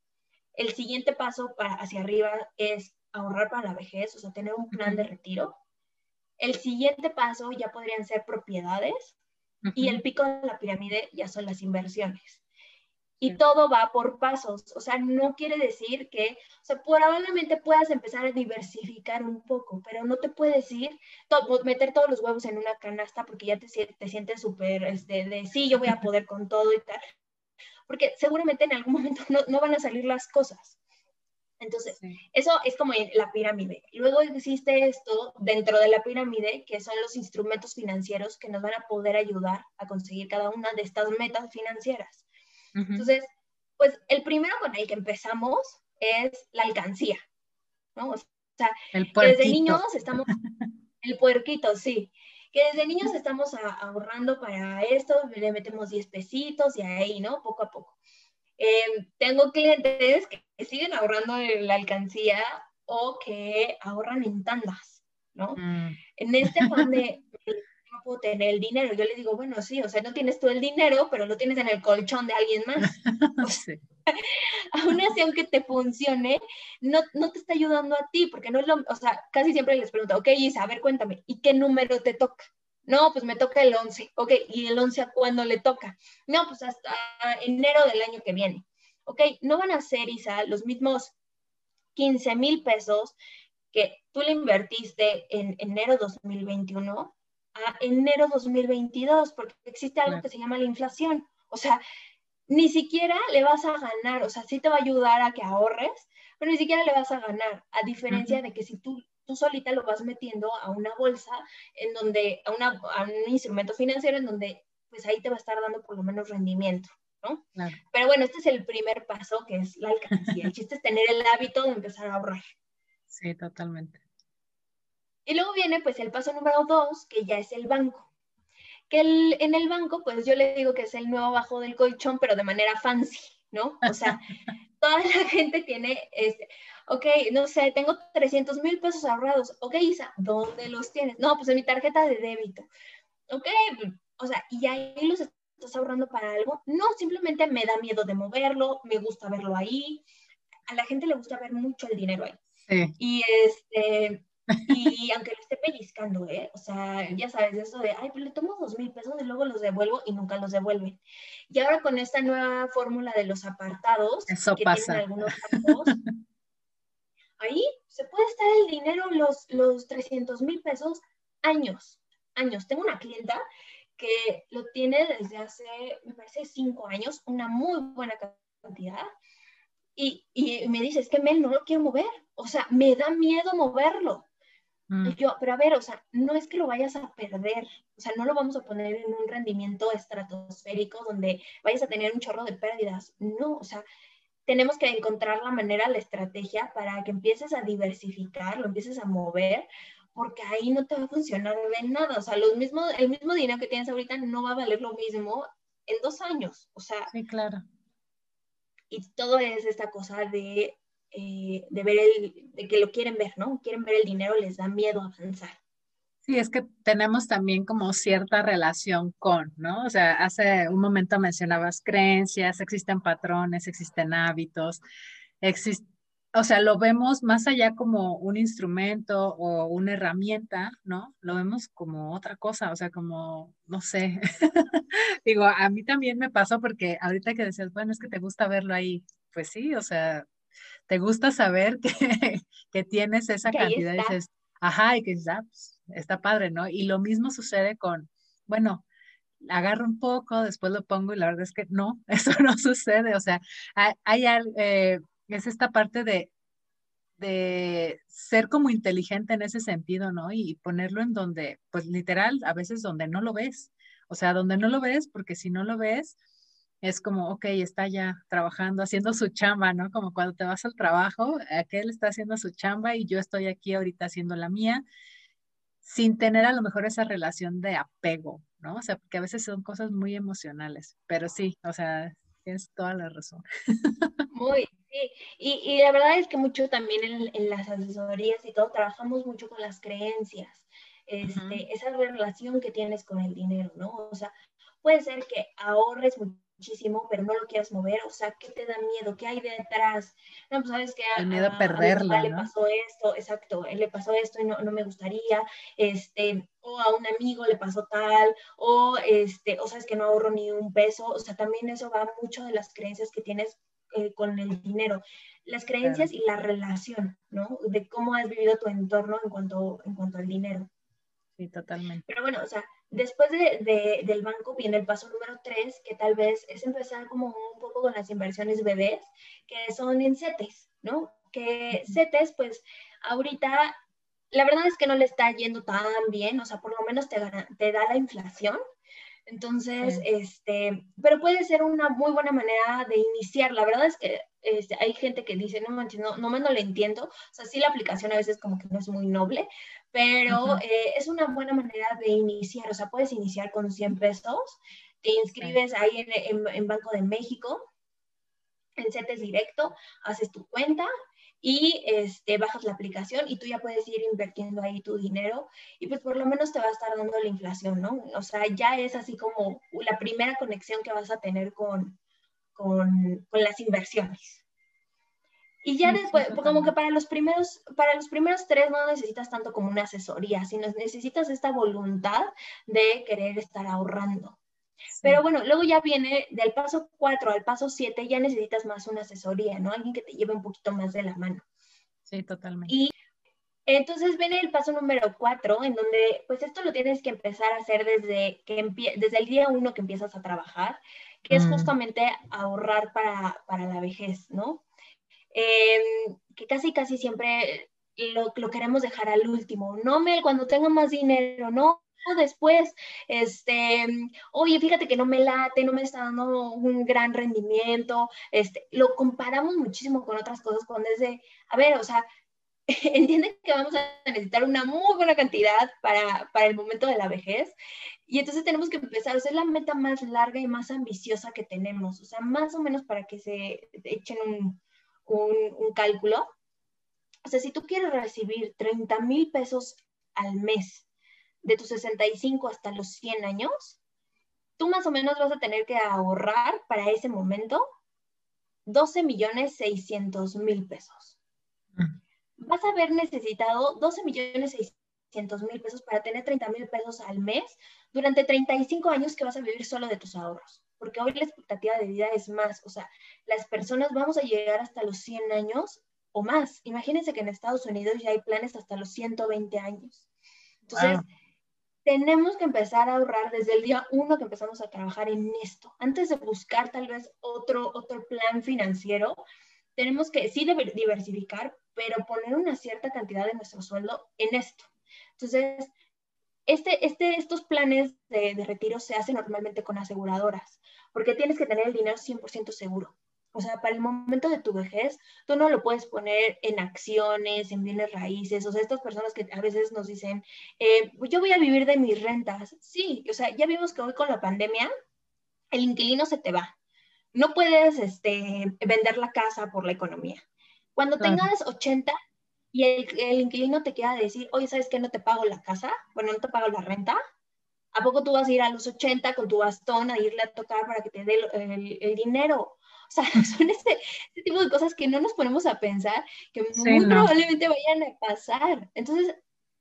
El siguiente paso para hacia arriba es ahorrar para la vejez, o sea, tener un plan de retiro. El siguiente paso ya podrían ser propiedades. Y el pico de la pirámide ya son las inversiones y todo va por pasos. O sea, no quiere decir que, o sea, probablemente puedas empezar a diversificar un poco, pero no te puedes ir, meter todos los huevos en una canasta porque ya te, te sientes súper, este, de sí, yo voy a poder con todo y tal. Porque seguramente en algún (laughs) momento no, no van a salir las cosas. Entonces, eso es como la pirámide. Luego existe esto dentro de la pirámide, que son los instrumentos financieros que nos van a poder ayudar a conseguir cada una de estas metas financieras. Entonces, pues el primero con el que empezamos es la alcancía, ¿no? O sea, el que desde niños estamos, (laughs) el puerquito, sí, que desde niños estamos ahorrando para esto, le metemos 10 pesitos y ahí, ¿no? Poco a poco. Em, tengo clientes que siguen ahorrando en la alcancía o que ahorran en tandas, ¿no? Mm. En este (laughs) afán de puedo tener el dinero. Yo le digo, bueno, sí, o sea, no tienes tú el dinero, pero lo tienes en el colchón de alguien más. (laughs) (laughs) Aún así, aunque te funcione, no, no te está ayudando a ti, porque no es lo, o sea, casi siempre les pregunto, ok, Isa, a ver, cuéntame, ¿y qué número te toca? No, pues me toca el 11. Ok, ¿y el 11 a cuándo le toca? No, pues hasta enero del año que viene. Ok, no van a ser, Isa, los mismos 15 mil pesos que tú le invertiste en enero 2021 a enero 2022, porque existe algo que se llama la inflación. O sea, ni siquiera le vas a ganar, o sea, sí te va a ayudar a que ahorres, pero ni siquiera le vas a ganar, a diferencia de que si tú, tú solita lo vas metiendo a una bolsa, en donde, a, una, a un instrumento financiero en donde, pues ahí te va a estar dando por lo menos rendimiento. ¿no? Pero bueno, este es el primer paso, que es la alcancía. El chiste es tener el hábito de empezar a ahorrar. Sí, totalmente. Y luego viene pues el paso número dos, que ya es el banco. Que el, en el banco, pues yo le digo que es el nuevo bajo del colchón, pero de manera fancy, ¿no? O sea, (laughs) toda la gente tiene, este, ok, no sé, tengo 300 mil pesos ahorrados. Ok, Isa, ¿dónde los tienes? No, pues en mi tarjeta de débito. Ok, o sea, y ahí los estás ahorrando para algo. No, simplemente me da miedo de moverlo, me gusta verlo ahí. A la gente le gusta ver mucho el dinero ahí. Sí. Y este, y aunque lo esté pellizcando, ¿eh? O sea, ya sabes, eso de, ay, pues le tomo dos mil pesos y luego los devuelvo y nunca los devuelven. Y ahora con esta nueva fórmula de los apartados, eso que pasa. tienen algunos ahí se puede estar el dinero, los, los 300 mil pesos, años. años. Tengo una clienta que lo tiene desde hace, me parece, cinco años, una muy buena cantidad. Y, y me dice, es que Mel no lo quiero mover. O sea, me da miedo moverlo. Mm. Y yo, pero a ver, o sea, no es que lo vayas a perder, o sea, no lo vamos a poner en un rendimiento estratosférico donde vayas a tener un chorro de pérdidas. No, o sea, tenemos que encontrar la manera, la estrategia para que empieces a diversificar, lo empieces a mover, porque ahí no te va a funcionar de nada. O sea, los mismos, el mismo dinero que tienes ahorita no va a valer lo mismo en dos años. O sea. Sí, claro. Y todo es esta cosa de, eh, de ver el, de que lo quieren ver, ¿no? Quieren ver el dinero, les da miedo avanzar. Sí, es que tenemos también como cierta relación con, ¿no? O sea, hace un momento mencionabas creencias, existen patrones, existen hábitos, existe, o sea, lo vemos más allá como un instrumento o una herramienta, ¿no? Lo vemos como otra cosa, o sea, como, no sé. (laughs) Digo, a mí también me pasó porque ahorita que decías, bueno, es que te gusta verlo ahí, pues sí, o sea, te gusta saber que, (laughs) que tienes esa cantidad y dices, ajá, y que ya, pues, está padre, ¿no? Y lo mismo sucede con, bueno, agarro un poco, después lo pongo y la verdad es que no, (laughs) eso no sucede, o sea, hay, eh, es esta parte de, de ser como inteligente en ese sentido, ¿no? Y ponerlo en donde, pues literal, a veces donde no lo ves, o sea, donde no lo ves, porque si no lo ves, es como, ok, está ya trabajando, haciendo su chamba, ¿no? Como cuando te vas al trabajo, aquel está haciendo su chamba y yo estoy aquí ahorita haciendo la mía sin tener a lo mejor esa relación de apego, ¿no? O sea, porque a veces son cosas muy emocionales, pero sí, o sea, tienes toda la razón. (laughs) Muy, sí. Y, y la verdad es que mucho también en, en, las asesorías y todo, trabajamos mucho con las creencias, este, esa relación que tienes con el dinero, ¿no? O sea, puede ser que ahorres mucho muchísimo, pero no lo quieras mover, o sea, ¿qué te da miedo? ¿Qué hay detrás? No, pues sabes que a, El miedo a perderlo, le pasó esto, exacto, él le pasó esto y no, no, me gustaría, este, o a un amigo le pasó tal, o este, o sabes que no ahorro ni un peso, o sea, también eso va mucho de las creencias que tienes eh, con el dinero, las creencias y la relación, ¿no? De cómo has vivido tu entorno en cuanto, en cuanto al dinero. Sí, totalmente. Pero bueno, o sea, Después de, del banco viene el paso número tres, que tal vez es empezar como un poco con las inversiones bebés, que son en CETES, ¿no? Que CETES, pues ahorita, la verdad es que no le está yendo tan bien, o sea, por lo menos te, te da la inflación. Entonces, este, pero puede ser una muy buena manera de iniciar. La verdad es que este, hay gente que dice, no manches, no, no, no le entiendo. O sea, sí la aplicación a veces como que no es muy noble, pero eh, es una buena manera de iniciar. O sea, puedes iniciar con 100 pesos, te inscribes ahí en, en, Banco de México, en CETES directo, haces tu cuenta y este, bajas la aplicación y tú ya puedes ir invirtiendo ahí tu dinero y pues por lo menos te va a estar dando la inflación, ¿no? O sea, ya es así como la primera conexión que vas a tener con, con, con las inversiones. Y ya después, como que para los primeros, para los primeros tres no necesitas tanto como una asesoría, sino necesitas esta voluntad de querer estar ahorrando. Pero bueno, luego ya viene del paso cuatro al paso siete, ya necesitas más una asesoría, ¿no? Alguien que te lleve un poquito más de la mano. Sí, totalmente. Y entonces viene el paso número cuatro, en donde pues esto lo tienes que empezar a hacer desde, que desde el día uno que empiezas a trabajar que es mm. justamente ahorrar para, para, la vejez, ¿no? Em, que casi, casi siempre lo, lo, queremos dejar al último, no, me cuando tenga más dinero, no, después, este, oye, fíjate que no me late, no me está dando un gran rendimiento, este, lo comparamos muchísimo con otras cosas cuando es de, a ver, o sea, (laughs) entienden que vamos a necesitar una muy buena cantidad para, para, el momento de la vejez. Y entonces tenemos que empezar, o sea, es la meta más larga y más ambiciosa que tenemos, o sea, más o menos para que se echen un, un, un cálculo. O sea, si tú quieres recibir 30 mil pesos al mes de tus 65 hasta los 100 años, tú más o menos vas a tener que ahorrar para ese momento 12 millones 600 mil pesos. Mm vas a haber necesitado 12 millones 600 mil pesos para tener 30 mil pesos al mes durante 35 años que vas a vivir solo de tus ahorros. Porque hoy la expectativa de vida es más, o sea, las personas vamos a llegar hasta los 100 años o más. Imagínense que en Estados Unidos ya hay planes hasta los 120 años. Entonces, tenemos que empezar a ahorrar desde el día uno que empezamos a trabajar en esto. Antes de buscar tal vez otro, otro plan financiero, tenemos que sí diversificar, pero poner una cierta cantidad de nuestro sueldo en esto. Entonces, este, este, estos planes de, de retiro se hacen normalmente con aseguradoras, porque tienes que tener el dinero 100% seguro. O sea, para el momento de tu vejez, tú no lo puedes poner en acciones, en bienes raíces. O sea, estas personas que a veces nos dicen, eh, yo voy a vivir de mis rentas. Sí, o sea, ya vimos que hoy con la pandemia, el inquilino se te va. No puedes este, vender la casa por la economía. Cuando tengas 80 y el, el, inquilino te quiera decir, oye, ¿sabes qué? No te pago la casa, bueno, no te pago la renta. ¿A poco tú vas a ir a los 80 con tu bastón a irle a tocar para que te dé el, el dinero? O sea, (laughs) son ese, tipo de cosas que no nos ponemos a pensar, que muy probablemente vayan a pasar. Entonces,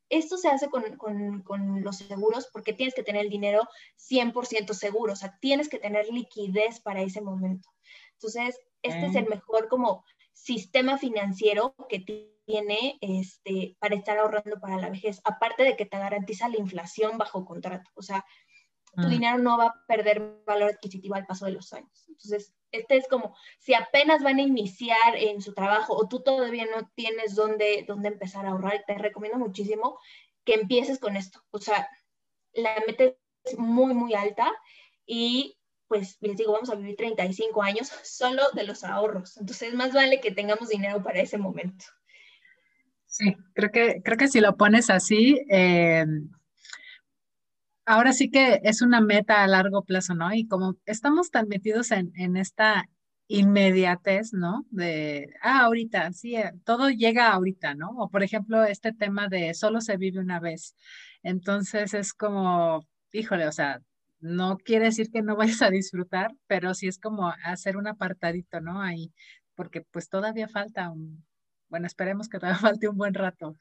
esto se hace con, con, con, los seguros porque tienes que tener el dinero 100% seguro, o sea, tienes que tener liquidez para ese momento. Entonces, este es el mejor como sistema financiero que tiene este, para estar ahorrando para la vejez, aparte de que te garantiza la inflación bajo contrato. O sea, tu mm. dinero no va a perder valor adquisitivo al paso de los años. Entonces, este es como, si apenas van a iniciar en su trabajo o tú todavía no tienes dónde, dónde empezar a ahorrar, te recomiendo muchísimo que empieces con esto. O sea, la meta es muy, muy alta y pues les digo, vamos a vivir 35 años solo de los ahorros. Entonces, más vale que tengamos dinero para ese momento. Sí, creo que, creo que si lo pones así, eh, ahora sí que es una meta a largo plazo, ¿no? Y como estamos tan metidos en, esta inmediatez, ¿no? De, ah, ahorita, sí, eh, todo llega ahorita, ¿no? O por ejemplo, este tema de solo se vive una vez. Entonces es como, híjole, o sea, no quiere decir que no (laughs) vayas a disfrutar, pero sí es como hacer un apartadito, ¿no? Ahí, porque pues todavía falta un, bueno, esperemos que todavía (laughs) falte un buen rato.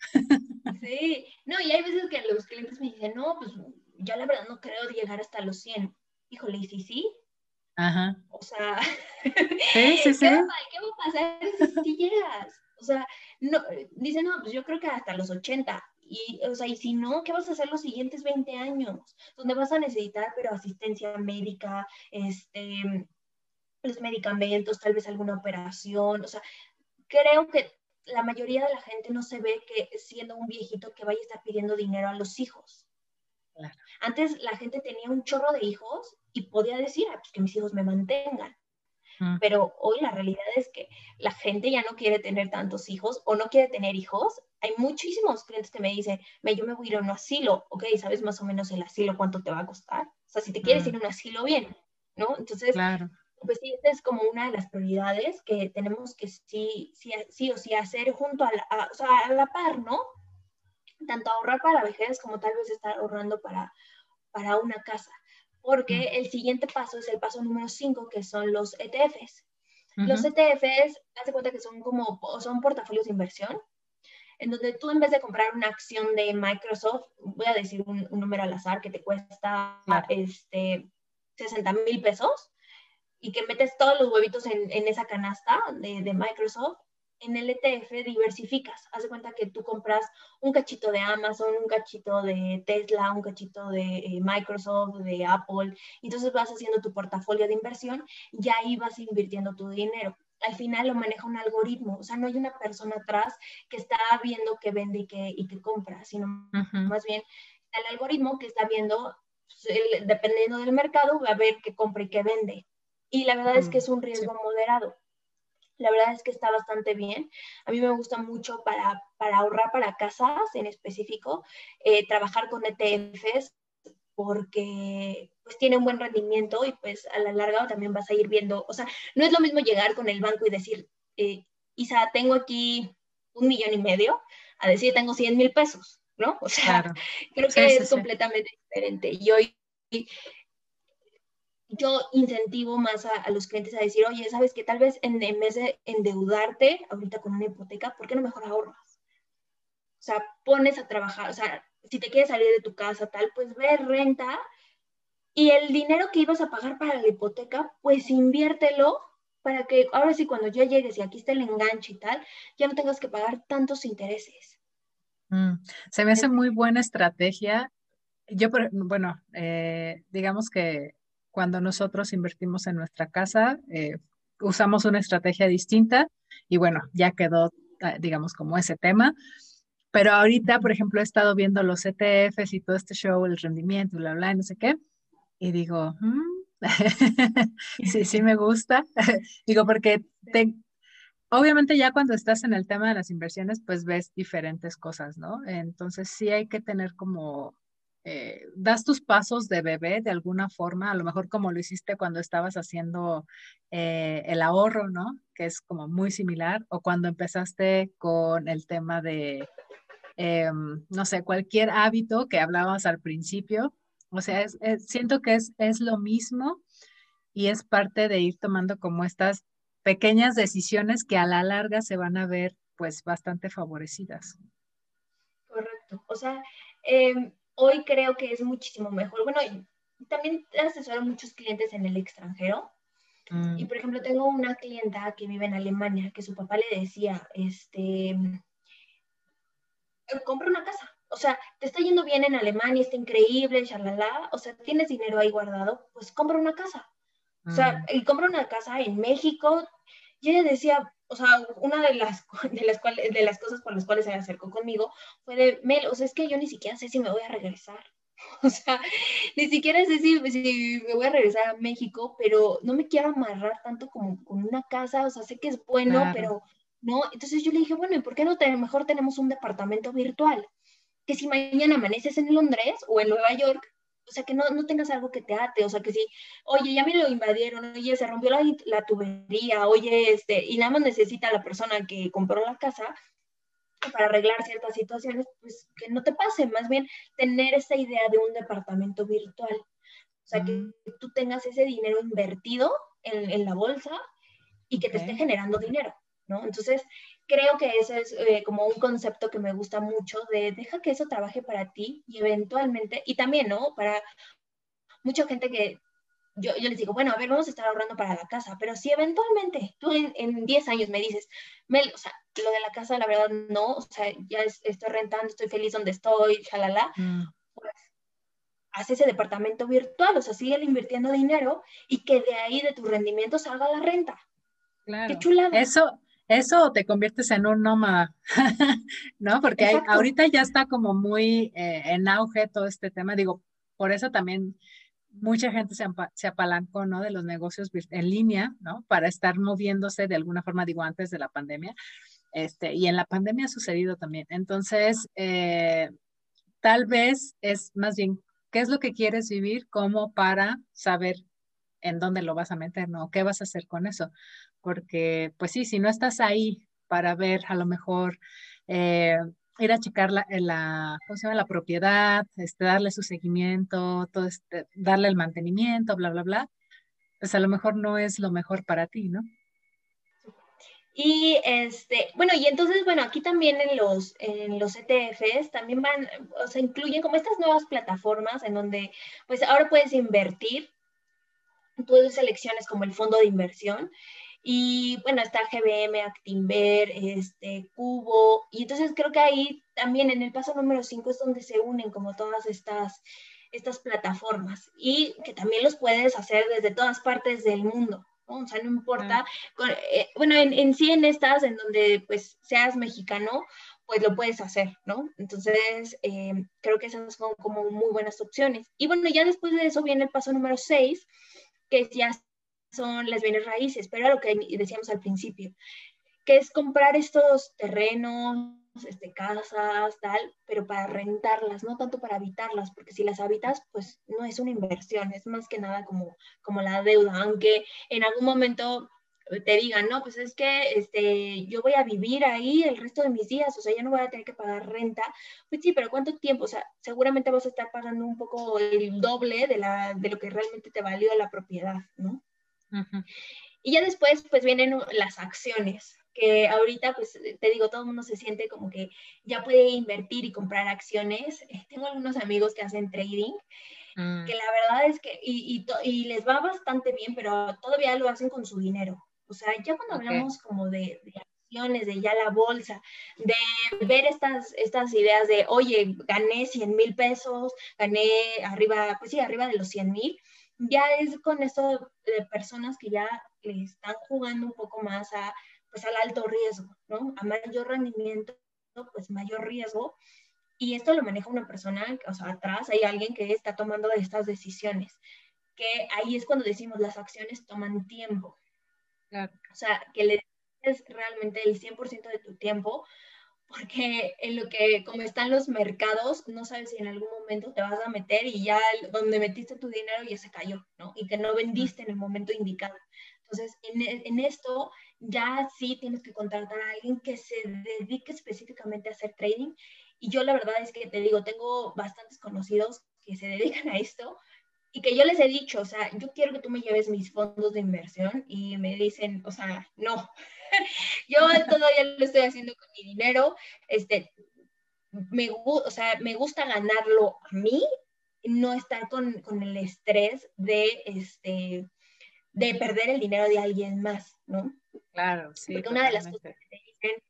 Sí, no, y hay veces que los clientes me dicen, no, pues yo la verdad no creo llegar hasta los 100. Híjole, ¿y si sí? Ajá. O sea, (laughs) sí, sí, sí. ¿qué, va, a pasar (laughs) si llegas? O sea, no, dice, no, pues yo creo que hasta los 80. Y, o sea, y si no, ¿qué vas a hacer los siguientes 20 años? Donde vas a necesitar, pero asistencia médica, este, los medicamentos, tal vez alguna operación. O sea, creo que la mayoría de la gente no se ve que siendo un viejito que vaya a estar pidiendo dinero a los hijos. Antes la gente tenía un chorro de hijos y podía decir, ah, pues que mis hijos me mantengan. Mm. Pero hoy la realidad es que la gente ya no quiere tener tantos hijos o no quiere tener hijos. Hay muchísimos clientes que me dicen, yo me voy a ir a un asilo, ok, ¿sabes más o menos el asilo cuánto te va a costar? O sea, si te quieres mm. ir a un asilo, bien, ¿no? Entonces, pues sí, esta es como una de las prioridades que tenemos que sí, sí, sí o sí hacer junto a la, o sea, a la par, ¿no? tanto ahorrar para la vejez como tal vez estar ahorrando para, para una casa. Porque el siguiente paso es el paso número 5, que son los ETFs. Los ETFs, haz cuenta que son como, son portafolios de inversión, en donde tú en vez de comprar una acción de Microsoft, voy a decir un, número al azar que te cuesta este, 60 mil pesos, y que metes todos los huevitos en, en esa canasta de, de Microsoft, en el ETF diversificas. Haz de cuenta que tú compras un cachito de Amazon, un cachito de Tesla, un cachito de eh, Microsoft, de Apple. Y entonces vas haciendo tu portafolio de inversión y ahí vas invirtiendo tu dinero. Al final lo maneja un algoritmo, o sea, no hay una persona atrás que está viendo que vende y que, y que compra, sino más bien el algoritmo que está viendo, pues, dependiendo del mercado, va a ver qué compra y qué vende. Y la verdad es que es un riesgo moderado la verdad es que está bastante bien. A mí me gusta mucho para, para ahorrar para casas en específico, eh, trabajar con ETFs porque pues tiene un buen rendimiento y pues a la larga también vas a ir viendo, o sea, no es lo mismo llegar con el banco y decir, eh, Isa, tengo aquí un millón y medio, a decir, tengo 100 mil pesos, ¿no? (laughs) O sea, creo que es completamente diferente. Y hoy yo incentivo más a, los clientes a decir, oye, sabes que tal vez en, vez de endeudarte ahorita con una hipoteca, ¿por qué no mejor ahorras? O sea, pones a trabajar, o sea, si te quieres salir de tu casa, tal, pues ve renta y el dinero que ibas a pagar para la hipoteca, pues inviértelo para que ahora sí cuando ya llegues y aquí está el enganche y tal, ya no tengas que pagar tantos intereses. Mm, se me hace muy buena estrategia yo, bueno, eh, digamos que cuando nosotros invertimos en nuestra casa, eh, usamos una estrategia distinta y bueno, ya quedó, ah, digamos, como ese tema. Pero ahorita, por ejemplo, he estado viendo los ETFs y todo este show, el rendimiento, bla, bla, no sé qué, y digo, mm, (laughs) sí, sí me gusta. (laughs) digo, porque te, obviamente ya cuando estás en el tema de las inversiones, pues ves diferentes cosas, ¿no? Entonces sí hay que tener como eh, das tus pasos de bebé de alguna forma, a lo mejor como lo hiciste cuando estabas haciendo eh, el ahorro, ¿no? Que es como muy similar, o cuando empezaste con el tema de, em, no sé, cualquier hábito que hablabas al principio. O sea, siento que es, es lo mismo y es parte de ir tomando como estas pequeñas decisiones que a la larga se van a ver pues bastante favorecidas. Correcto. O sea, eh, hoy creo que es muchísimo mejor. Bueno, también asesoro a muchos clientes en el extranjero. Mm. Y por ejemplo, tengo una clienta que vive en Alemania que su papá le decía, este, compra una casa. O sea, te está yendo bien en Alemania, está increíble, shalala. O sea, tienes dinero ahí guardado, pues compra una casa. O sea, mm. y compra una casa en México. Y ella decía, o sea, una de las, (laughs) de las, cuales, de las cosas por las cuales se acercó conmigo fue de, Mel, o sea, es que yo ni siquiera sé si me voy a regresar. (laughs) O sea, ni siquiera sé si, si, me voy a regresar a México, pero no me quiero amarrar tanto como con una casa, o sea, sé que es bueno, pero no. Entonces yo le dije, bueno, ¿y por qué no te, mejor tenemos un departamento virtual? Que si mañana amaneces en Londres o en Nueva York, o sea, que no, no, tengas algo que te ate, o sea, que si, oye, ya me lo invadieron, oye, se rompió la, la, tubería, oye, este, y nada más necesita la persona que compró la casa para arreglar ciertas situaciones, pues que no te pase, más bien tener esa idea de un departamento virtual, o sea, que mm. tú tengas ese dinero invertido en, en la bolsa y que te esté generando dinero, ¿no? Entonces, creo que ese es eh, como un concepto que me gusta mucho de deja que eso trabaje para ti y eventualmente, y también, ¿no? Para mucha gente que yo, yo les digo, bueno, a ver, vamos a estar ahorrando para la casa, pero si eventualmente tú en, 10 años me dices, Mel, o sea, lo de la casa, la verdad, no, o sea, ya estoy rentando, estoy feliz donde estoy, shalala, mm. pues haz ese departamento virtual, o sea, sigue invirtiendo dinero y que de ahí de tu rendimiento salga la renta. Claro. Qué chulada. Eso, eso te conviertes en un nómada, (laughs) ¿no? Porque ahorita ya está como muy eh, en auge todo este tema. Digo, por eso también mucha gente se, se, apalancó, ¿no? De los negocios en línea, ¿no? Para estar moviéndose de alguna forma, digo, antes de la pandemia. Este, y en la pandemia ha sucedido también. Entonces, eh, tal vez es más bien, ¿qué es lo que quieres vivir como para saber en dónde lo vas a meter, ¿no? ¿Qué vas a hacer con eso? Porque, pues sí, si no estás ahí para ver a lo mejor eh, ir a checar la, la, la propiedad, este, darle su seguimiento, todo este, darle el mantenimiento, bla, bla, bla, pues a lo mejor no es lo mejor para ti, ¿no? Y este, bueno, y entonces, bueno, aquí también en los, en los ETFs también van, o sea, incluyen como estas nuevas plataformas en donde, pues ahora puedes invertir tú selecciones como el fondo de inversión. Y bueno, está GBM, Actinver, este, Cubo. Y entonces creo que ahí también en el paso número 5 es donde se unen como todas estas, estas plataformas. Y que también los puedes hacer desde todas partes del mundo. O sea, no importa. Eh, bueno, en, en, sí en estas, en donde pues seas mexicano, pues lo puedes hacer, ¿no? Entonces, eh, creo que esas son como muy buenas opciones. Y bueno, ya después de eso viene el paso número 6, que ya son las bienes raíces, pero era lo que decíamos al principio, que es comprar estos terrenos, este, casas, tal, pero para rentarlas, no tanto para habitarlas, porque si las habitas, pues no es una inversión, es más que nada como, como la deuda, aunque en algún momento te digan, no, pues es que este, yo voy a vivir ahí el resto de mis días, o sea, ya no voy a tener que pagar renta. Pues sí, pero ¿cuánto tiempo? O sea, seguramente vas a estar pagando un poco el doble de, la, de lo que realmente te valió la propiedad, ¿no? Y ya después, pues vienen las acciones, que ahorita, pues te digo, todo el mundo se siente como que ya puede invertir y comprar acciones. (laughs) Tengo algunos amigos que hacen trading mm. que la verdad es que, y, y, y, les va bastante bien, pero todavía lo hacen con su dinero. O sea, ya cuando hablamos como de, acciones, de ya la bolsa, de ver estas, estas ideas de, oye, gané 100 mil pesos, gané arriba, pues sí, arriba de los 100 mil, ya es con esto de personas que ya le están jugando un poco más a, pues al alto riesgo, ¿no? A mayor rendimiento, pues mayor riesgo. Y esto lo maneja una persona, o sea, atrás hay alguien que está tomando estas decisiones, que ahí es cuando decimos las acciones toman tiempo. O sea, que le des realmente el 100% de tu tiempo, porque en lo que, como están los mercados, no sabes si en algún momento te vas a meter y ya donde metiste tu dinero ya se cayó, ¿no? Y que no vendiste en el momento indicado. Entonces, en, en esto ya sí tienes que contratar a alguien que se dedique específicamente a hacer trading. Y yo la verdad es que te digo, tengo bastantes conocidos que se dedican a esto, y que yo les he dicho, o sea, yo quiero que tú me lleves mis fondos de inversión y me dicen, o sea, no, (laughs) yo todavía lo estoy haciendo con mi dinero, este, me, o sea, me gusta ganarlo a mí, no estar con, con, el estrés de, este, de perder el dinero de alguien más, ¿no? Claro, sí. Porque una de las cosas que te dicen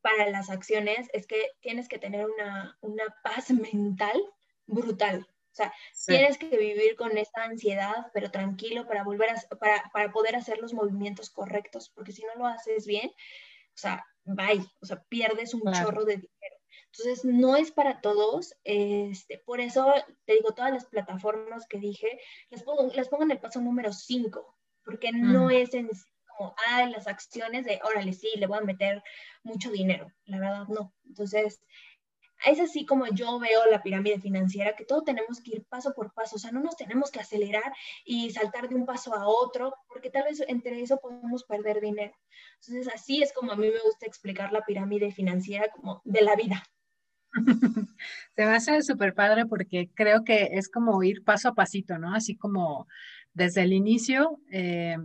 para las acciones es que tienes que tener una, una paz mental brutal. O sea, tienes que vivir con esta ansiedad, pero tranquilo para volver a, para, para poder hacer los movimientos correctos, porque si no lo haces bien, o sea, bye, o sea, pierdes un chorro de dinero. Entonces, no es para todos, este, por eso te digo, todas las plataformas que dije, las pongo, las pongo en el paso número 5, porque no es en como, ah, las acciones de, órale, sí, le voy a meter mucho dinero, la verdad no. Entonces, es así como yo veo la pirámide financiera, que todo tenemos que ir paso por paso, o sea, no nos tenemos que acelerar y saltar de un paso a otro, porque tal vez entre eso podemos perder dinero. Entonces, así es como a mí me gusta explicar la pirámide financiera como de la vida. (laughs) Se me hace súper padre porque creo que es como ir paso a pasito, ¿no? Así como desde el inicio, eh,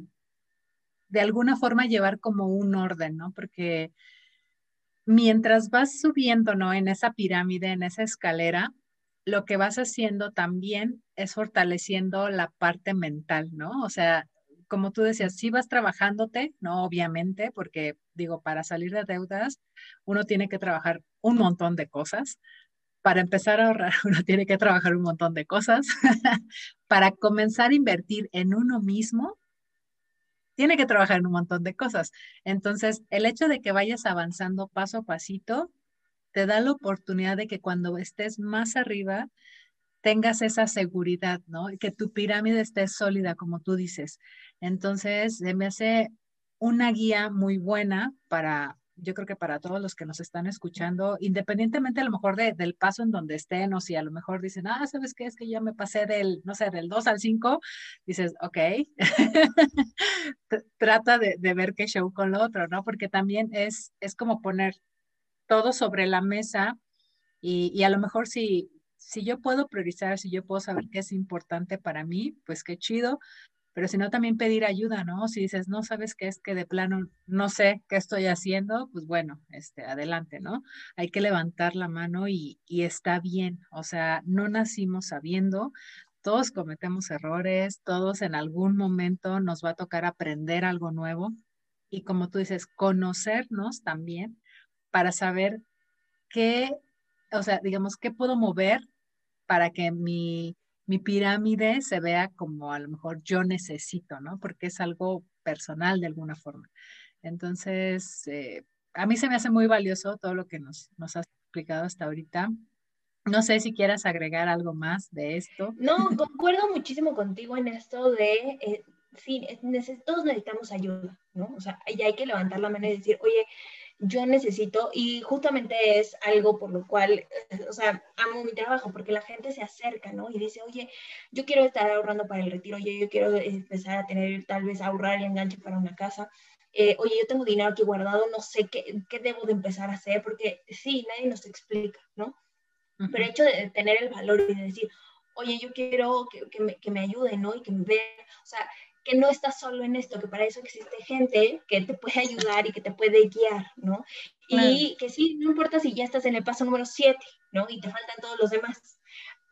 de alguna forma llevar como un orden, ¿no? Porque mientras vas subiendo, ¿no? En esa pirámide, en esa escalera, lo que vas haciendo también es fortaleciendo la parte mental, ¿no? O sea, como tú decías, sí vas trabajándote, ¿no? Obviamente, porque digo, para salir de deudas, uno tiene que trabajar un montón de cosas. Para empezar a ahorrar, (laughs) uno tiene que trabajar un montón de cosas. (laughs) para comenzar a invertir en uno mismo, tiene que trabajar en un montón de cosas. Entonces, el hecho de que vayas avanzando paso a pasito, te da la oportunidad de que cuando estés más arriba, tengas esa seguridad, ¿no? Que tu pirámide esté sólida, como tú dices. Entonces, me hace una guía muy buena para yo creo que para todos los que nos están escuchando, independientemente a lo mejor del paso en donde estén o si a lo mejor dicen, ah, ¿sabes qué? Es que ya me pasé del, no sé, del 2 al 5, dices, ok, (laughs) trata de, ver qué show con lo otro, ¿no? Porque también es, es como poner todo sobre la mesa y, y a lo mejor si, si yo puedo priorizar, si yo puedo saber qué es importante para mí, pues qué chido, pero si no también pedir ayuda, ¿no? Si dices, no sabes qué es que de plano no sé qué estoy haciendo, pues bueno, este, adelante, ¿no? Hay que levantar la mano y, y está bien, o sea, no nacimos sabiendo, todos cometemos errores, todos en algún momento nos va a tocar aprender algo nuevo y como tú dices, conocernos también para saber qué, o sea, digamos, qué puedo mover para que mi mi pirámide se vea como a lo mejor yo necesito, ¿no? Porque es algo personal de alguna forma. Entonces, eh, a mí se me hace muy valioso todo lo que nos, nos has explicado hasta ahorita. No sé si quieras agregar algo más de esto. No, concuerdo muchísimo contigo en esto de, eh, sí, todos necesitamos ayuda, ¿no? O sea, ya hay que levantar la mano y decir, oye, yo necesito, y justamente es algo por lo cual, o sea, amo mi trabajo, porque la gente se acerca, ¿no? Y dice, oye, yo quiero estar ahorrando para el retiro, oye, yo quiero empezar a tener, tal vez, ahorrar y enganche para una casa. Eh, oye, yo tengo dinero aquí guardado, no sé qué, qué debo de empezar a hacer, porque sí, nadie nos explica, ¿no? Pero el hecho de tener el valor y de decir, oye, yo quiero que, que, me, que me ayuden, ¿no? Y que me vean, o sea, que no estás solo en esto, que para eso existe gente que te puede ayudar y que te puede guiar, ¿no? Y que sí, no importa si ya estás en el paso número 7, ¿no? Y te faltan todos los demás,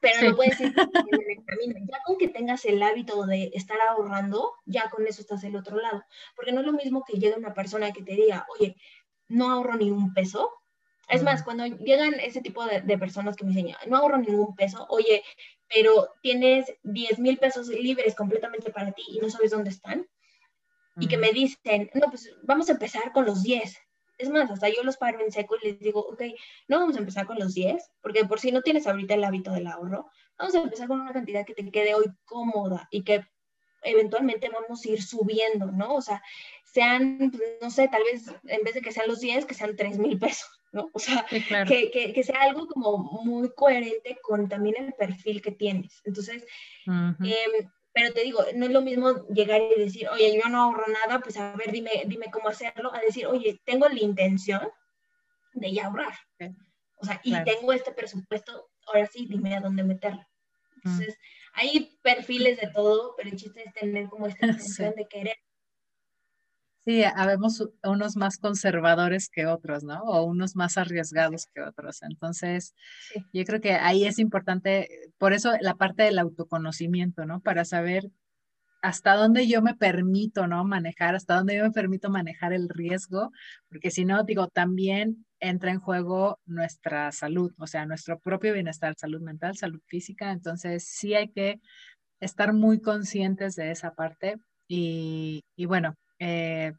pero lo puedes ir en el camino. Ya con que tengas el hábito de estar ahorrando, ya con eso estás del otro lado. Porque no es lo mismo que llegue una persona que te diga, oye, no ahorro ni un peso. Es más, cuando llegan ese tipo de, de, personas que me dicen, no ahorro ningún peso, oye, pero tienes 10 mil pesos libres completamente para ti y no sabes dónde están, y que me dicen, no, pues vamos a empezar con los 10. Es más, hasta yo los paro en seco y les digo, ok, no vamos a empezar con los 10, porque por si no tienes ahorita el hábito del ahorro, vamos a empezar con una cantidad que te quede hoy cómoda y que eventualmente vamos a ir subiendo, ¿no? O sea, sean, pues, no sé, tal vez en vez de que sean los 10, que sean 3 mil pesos, ¿no? O sea, que, que, que, sea algo como muy coherente con también el perfil que tienes. Entonces, eh, pero te digo, no es lo mismo llegar y decir, oye, yo no ahorro nada, pues a ver, dime, dime cómo hacerlo, a decir, oye, tengo la intención de ya ahorrar. O sea, y tengo este presupuesto, ahora sí, dime a dónde meterlo. Entonces, hay perfiles de todo, pero el chiste es tener como esta (laughs) intención de querer Sí, habemos unos más conservadores que otros, ¿no? O unos más arriesgados que otros. Entonces, yo creo que ahí es importante, por eso la parte del autoconocimiento, ¿no? Para saber hasta dónde yo me permito, ¿no? Manejar, hasta dónde yo me permito manejar el riesgo, porque si no, digo, también entra en juego nuestra salud, o sea, nuestro propio bienestar, salud mental, salud física. Entonces, sí hay que estar muy conscientes de esa parte. Y, y bueno, eh,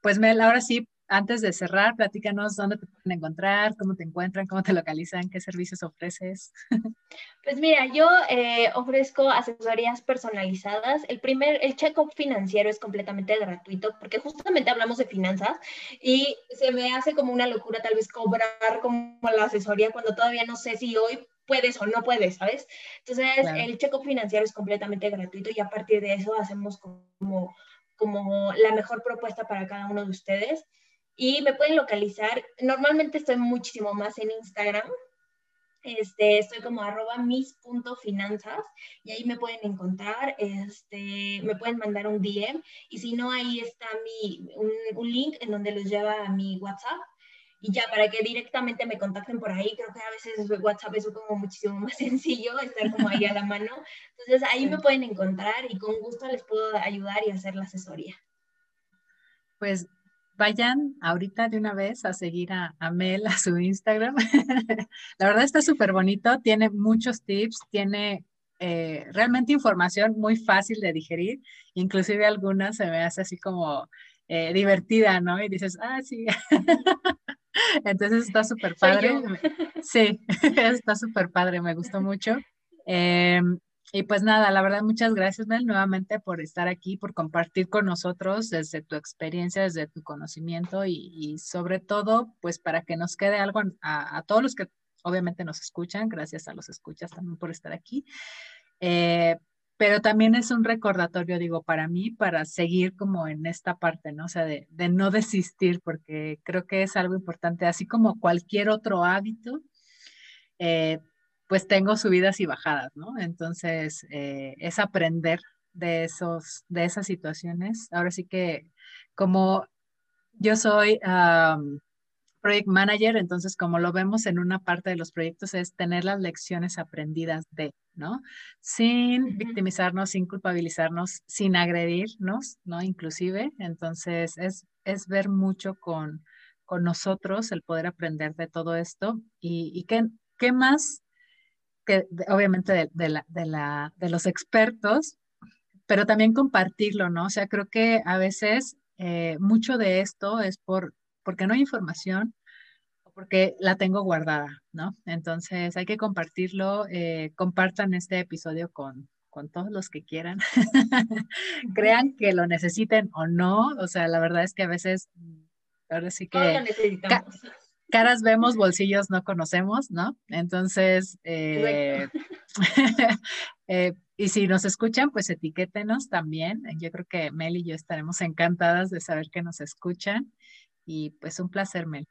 pues Mel, ahora sí, antes de cerrar, platícanos dónde te pueden encontrar, cómo te encuentran, cómo te localizan, qué servicios ofreces. (laughs) Pues mira, yo eh, ofrezco asesorías personalizadas. El primer, el check-up financiero es completamente gratuito porque justamente hablamos de finanzas y se me hace como una locura tal vez cobrar como la asesoría cuando todavía no sé si hoy puedes o no puedes, ¿sabes? Entonces, el check-up financiero es completamente gratuito y a partir de eso hacemos como como la mejor propuesta para cada uno de ustedes. Y me pueden localizar, normalmente estoy muchísimo más en Instagram, este, estoy como arroba mis.finanzas y ahí me pueden encontrar, este, me pueden mandar un DM y si no, ahí está mi, un, un link en donde los lleva a mi WhatsApp y ya para que directamente me contacten por ahí, creo que a veces WhatsApp es como muchísimo más (laughs) sencillo, estar como ahí a la mano. Entonces ahí me pueden encontrar y con gusto les puedo ayudar y hacer la asesoría. Pues vayan ahorita de una vez a seguir a, Mel a su Instagram. (laughs) la verdad está súper bonito, tiene muchos tips, tiene eh, realmente información muy fácil de digerir, inclusive algunas se me hace así como eh, divertida, ¿no? Y dices, ah, sí. (laughs) Entonces está súper padre. Sí, (laughs) (laughs) está súper padre, me gustó mucho. Em, y pues nada, la verdad, muchas gracias, Mel, nuevamente por estar aquí, por compartir con nosotros desde tu experiencia, desde tu conocimiento y, sobre todo, pues para que nos quede algo a, todos los que obviamente nos escuchan, gracias a los escuchas también por estar aquí. Eh, pero también es un recordatorio, digo, para mí, para seguir como en esta parte, ¿no? O sea, de, no desistir, porque creo que es algo importante, así como cualquier otro hábito, eh, pues tengo subidas y bajadas, ¿no? Entonces, eh, es aprender de, esos, de esas situaciones. Ahora sí que como yo soy project manager, entonces como lo vemos en una parte de los proyectos es tener las lecciones aprendidas de, ¿no? Sin victimizarnos, sin culpabilizarnos, sin agredirnos, ¿no? Inclusive, entonces es, es ver mucho con, con nosotros el poder aprender de todo esto y, y qué, qué más que obviamente de, de, la, de, la, de los expertos, pero también compartirlo, ¿no? O sea, creo que a veces eh, mucho de esto es por porque no hay información o porque la tengo guardada, ¿no? Entonces hay que compartirlo, eh, compartan este episodio con, con todos los que quieran, (laughs) crean que lo necesiten o no, o sea, la verdad es que a veces, ahora sí que... caras vemos, bolsillos no conocemos, ¿no? Entonces, eh, (laughs) (laughs) eh, y si nos escuchan, pues etiquétenos también. Yo creo que Mel y yo estaremos encantadas de saber que nos escuchan y pues un placer, Mel.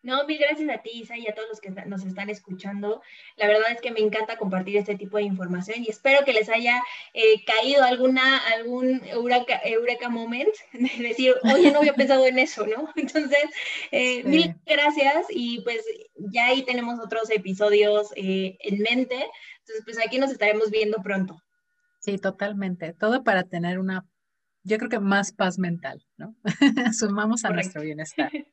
No, mil gracias a ti, Isa, y a todos los que nos están escuchando. La verdad es que me encanta compartir este tipo de información y espero que les haya eh, caído alguna, algún eureka, moment de decir, oye, no había pensado en eso, ¿no? (laughs) Entonces, eh, mil gracias y pues ya ahí tenemos otros episodios eh, en mente. Entonces, pues aquí nos estaremos viendo pronto. Sí, totalmente. Todo para tener una yo creo que más paz mental, ¿no? (laughs) Sumamos a nuestro bienestar. (laughs)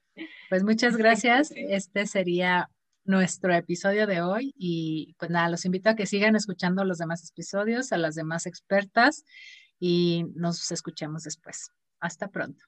Pues muchas gracias. Este sería nuestro episodio de hoy y pues nada, los invito a que sigan escuchando los demás episodios, a las demás expertas y nos escuchemos después. Hasta pronto.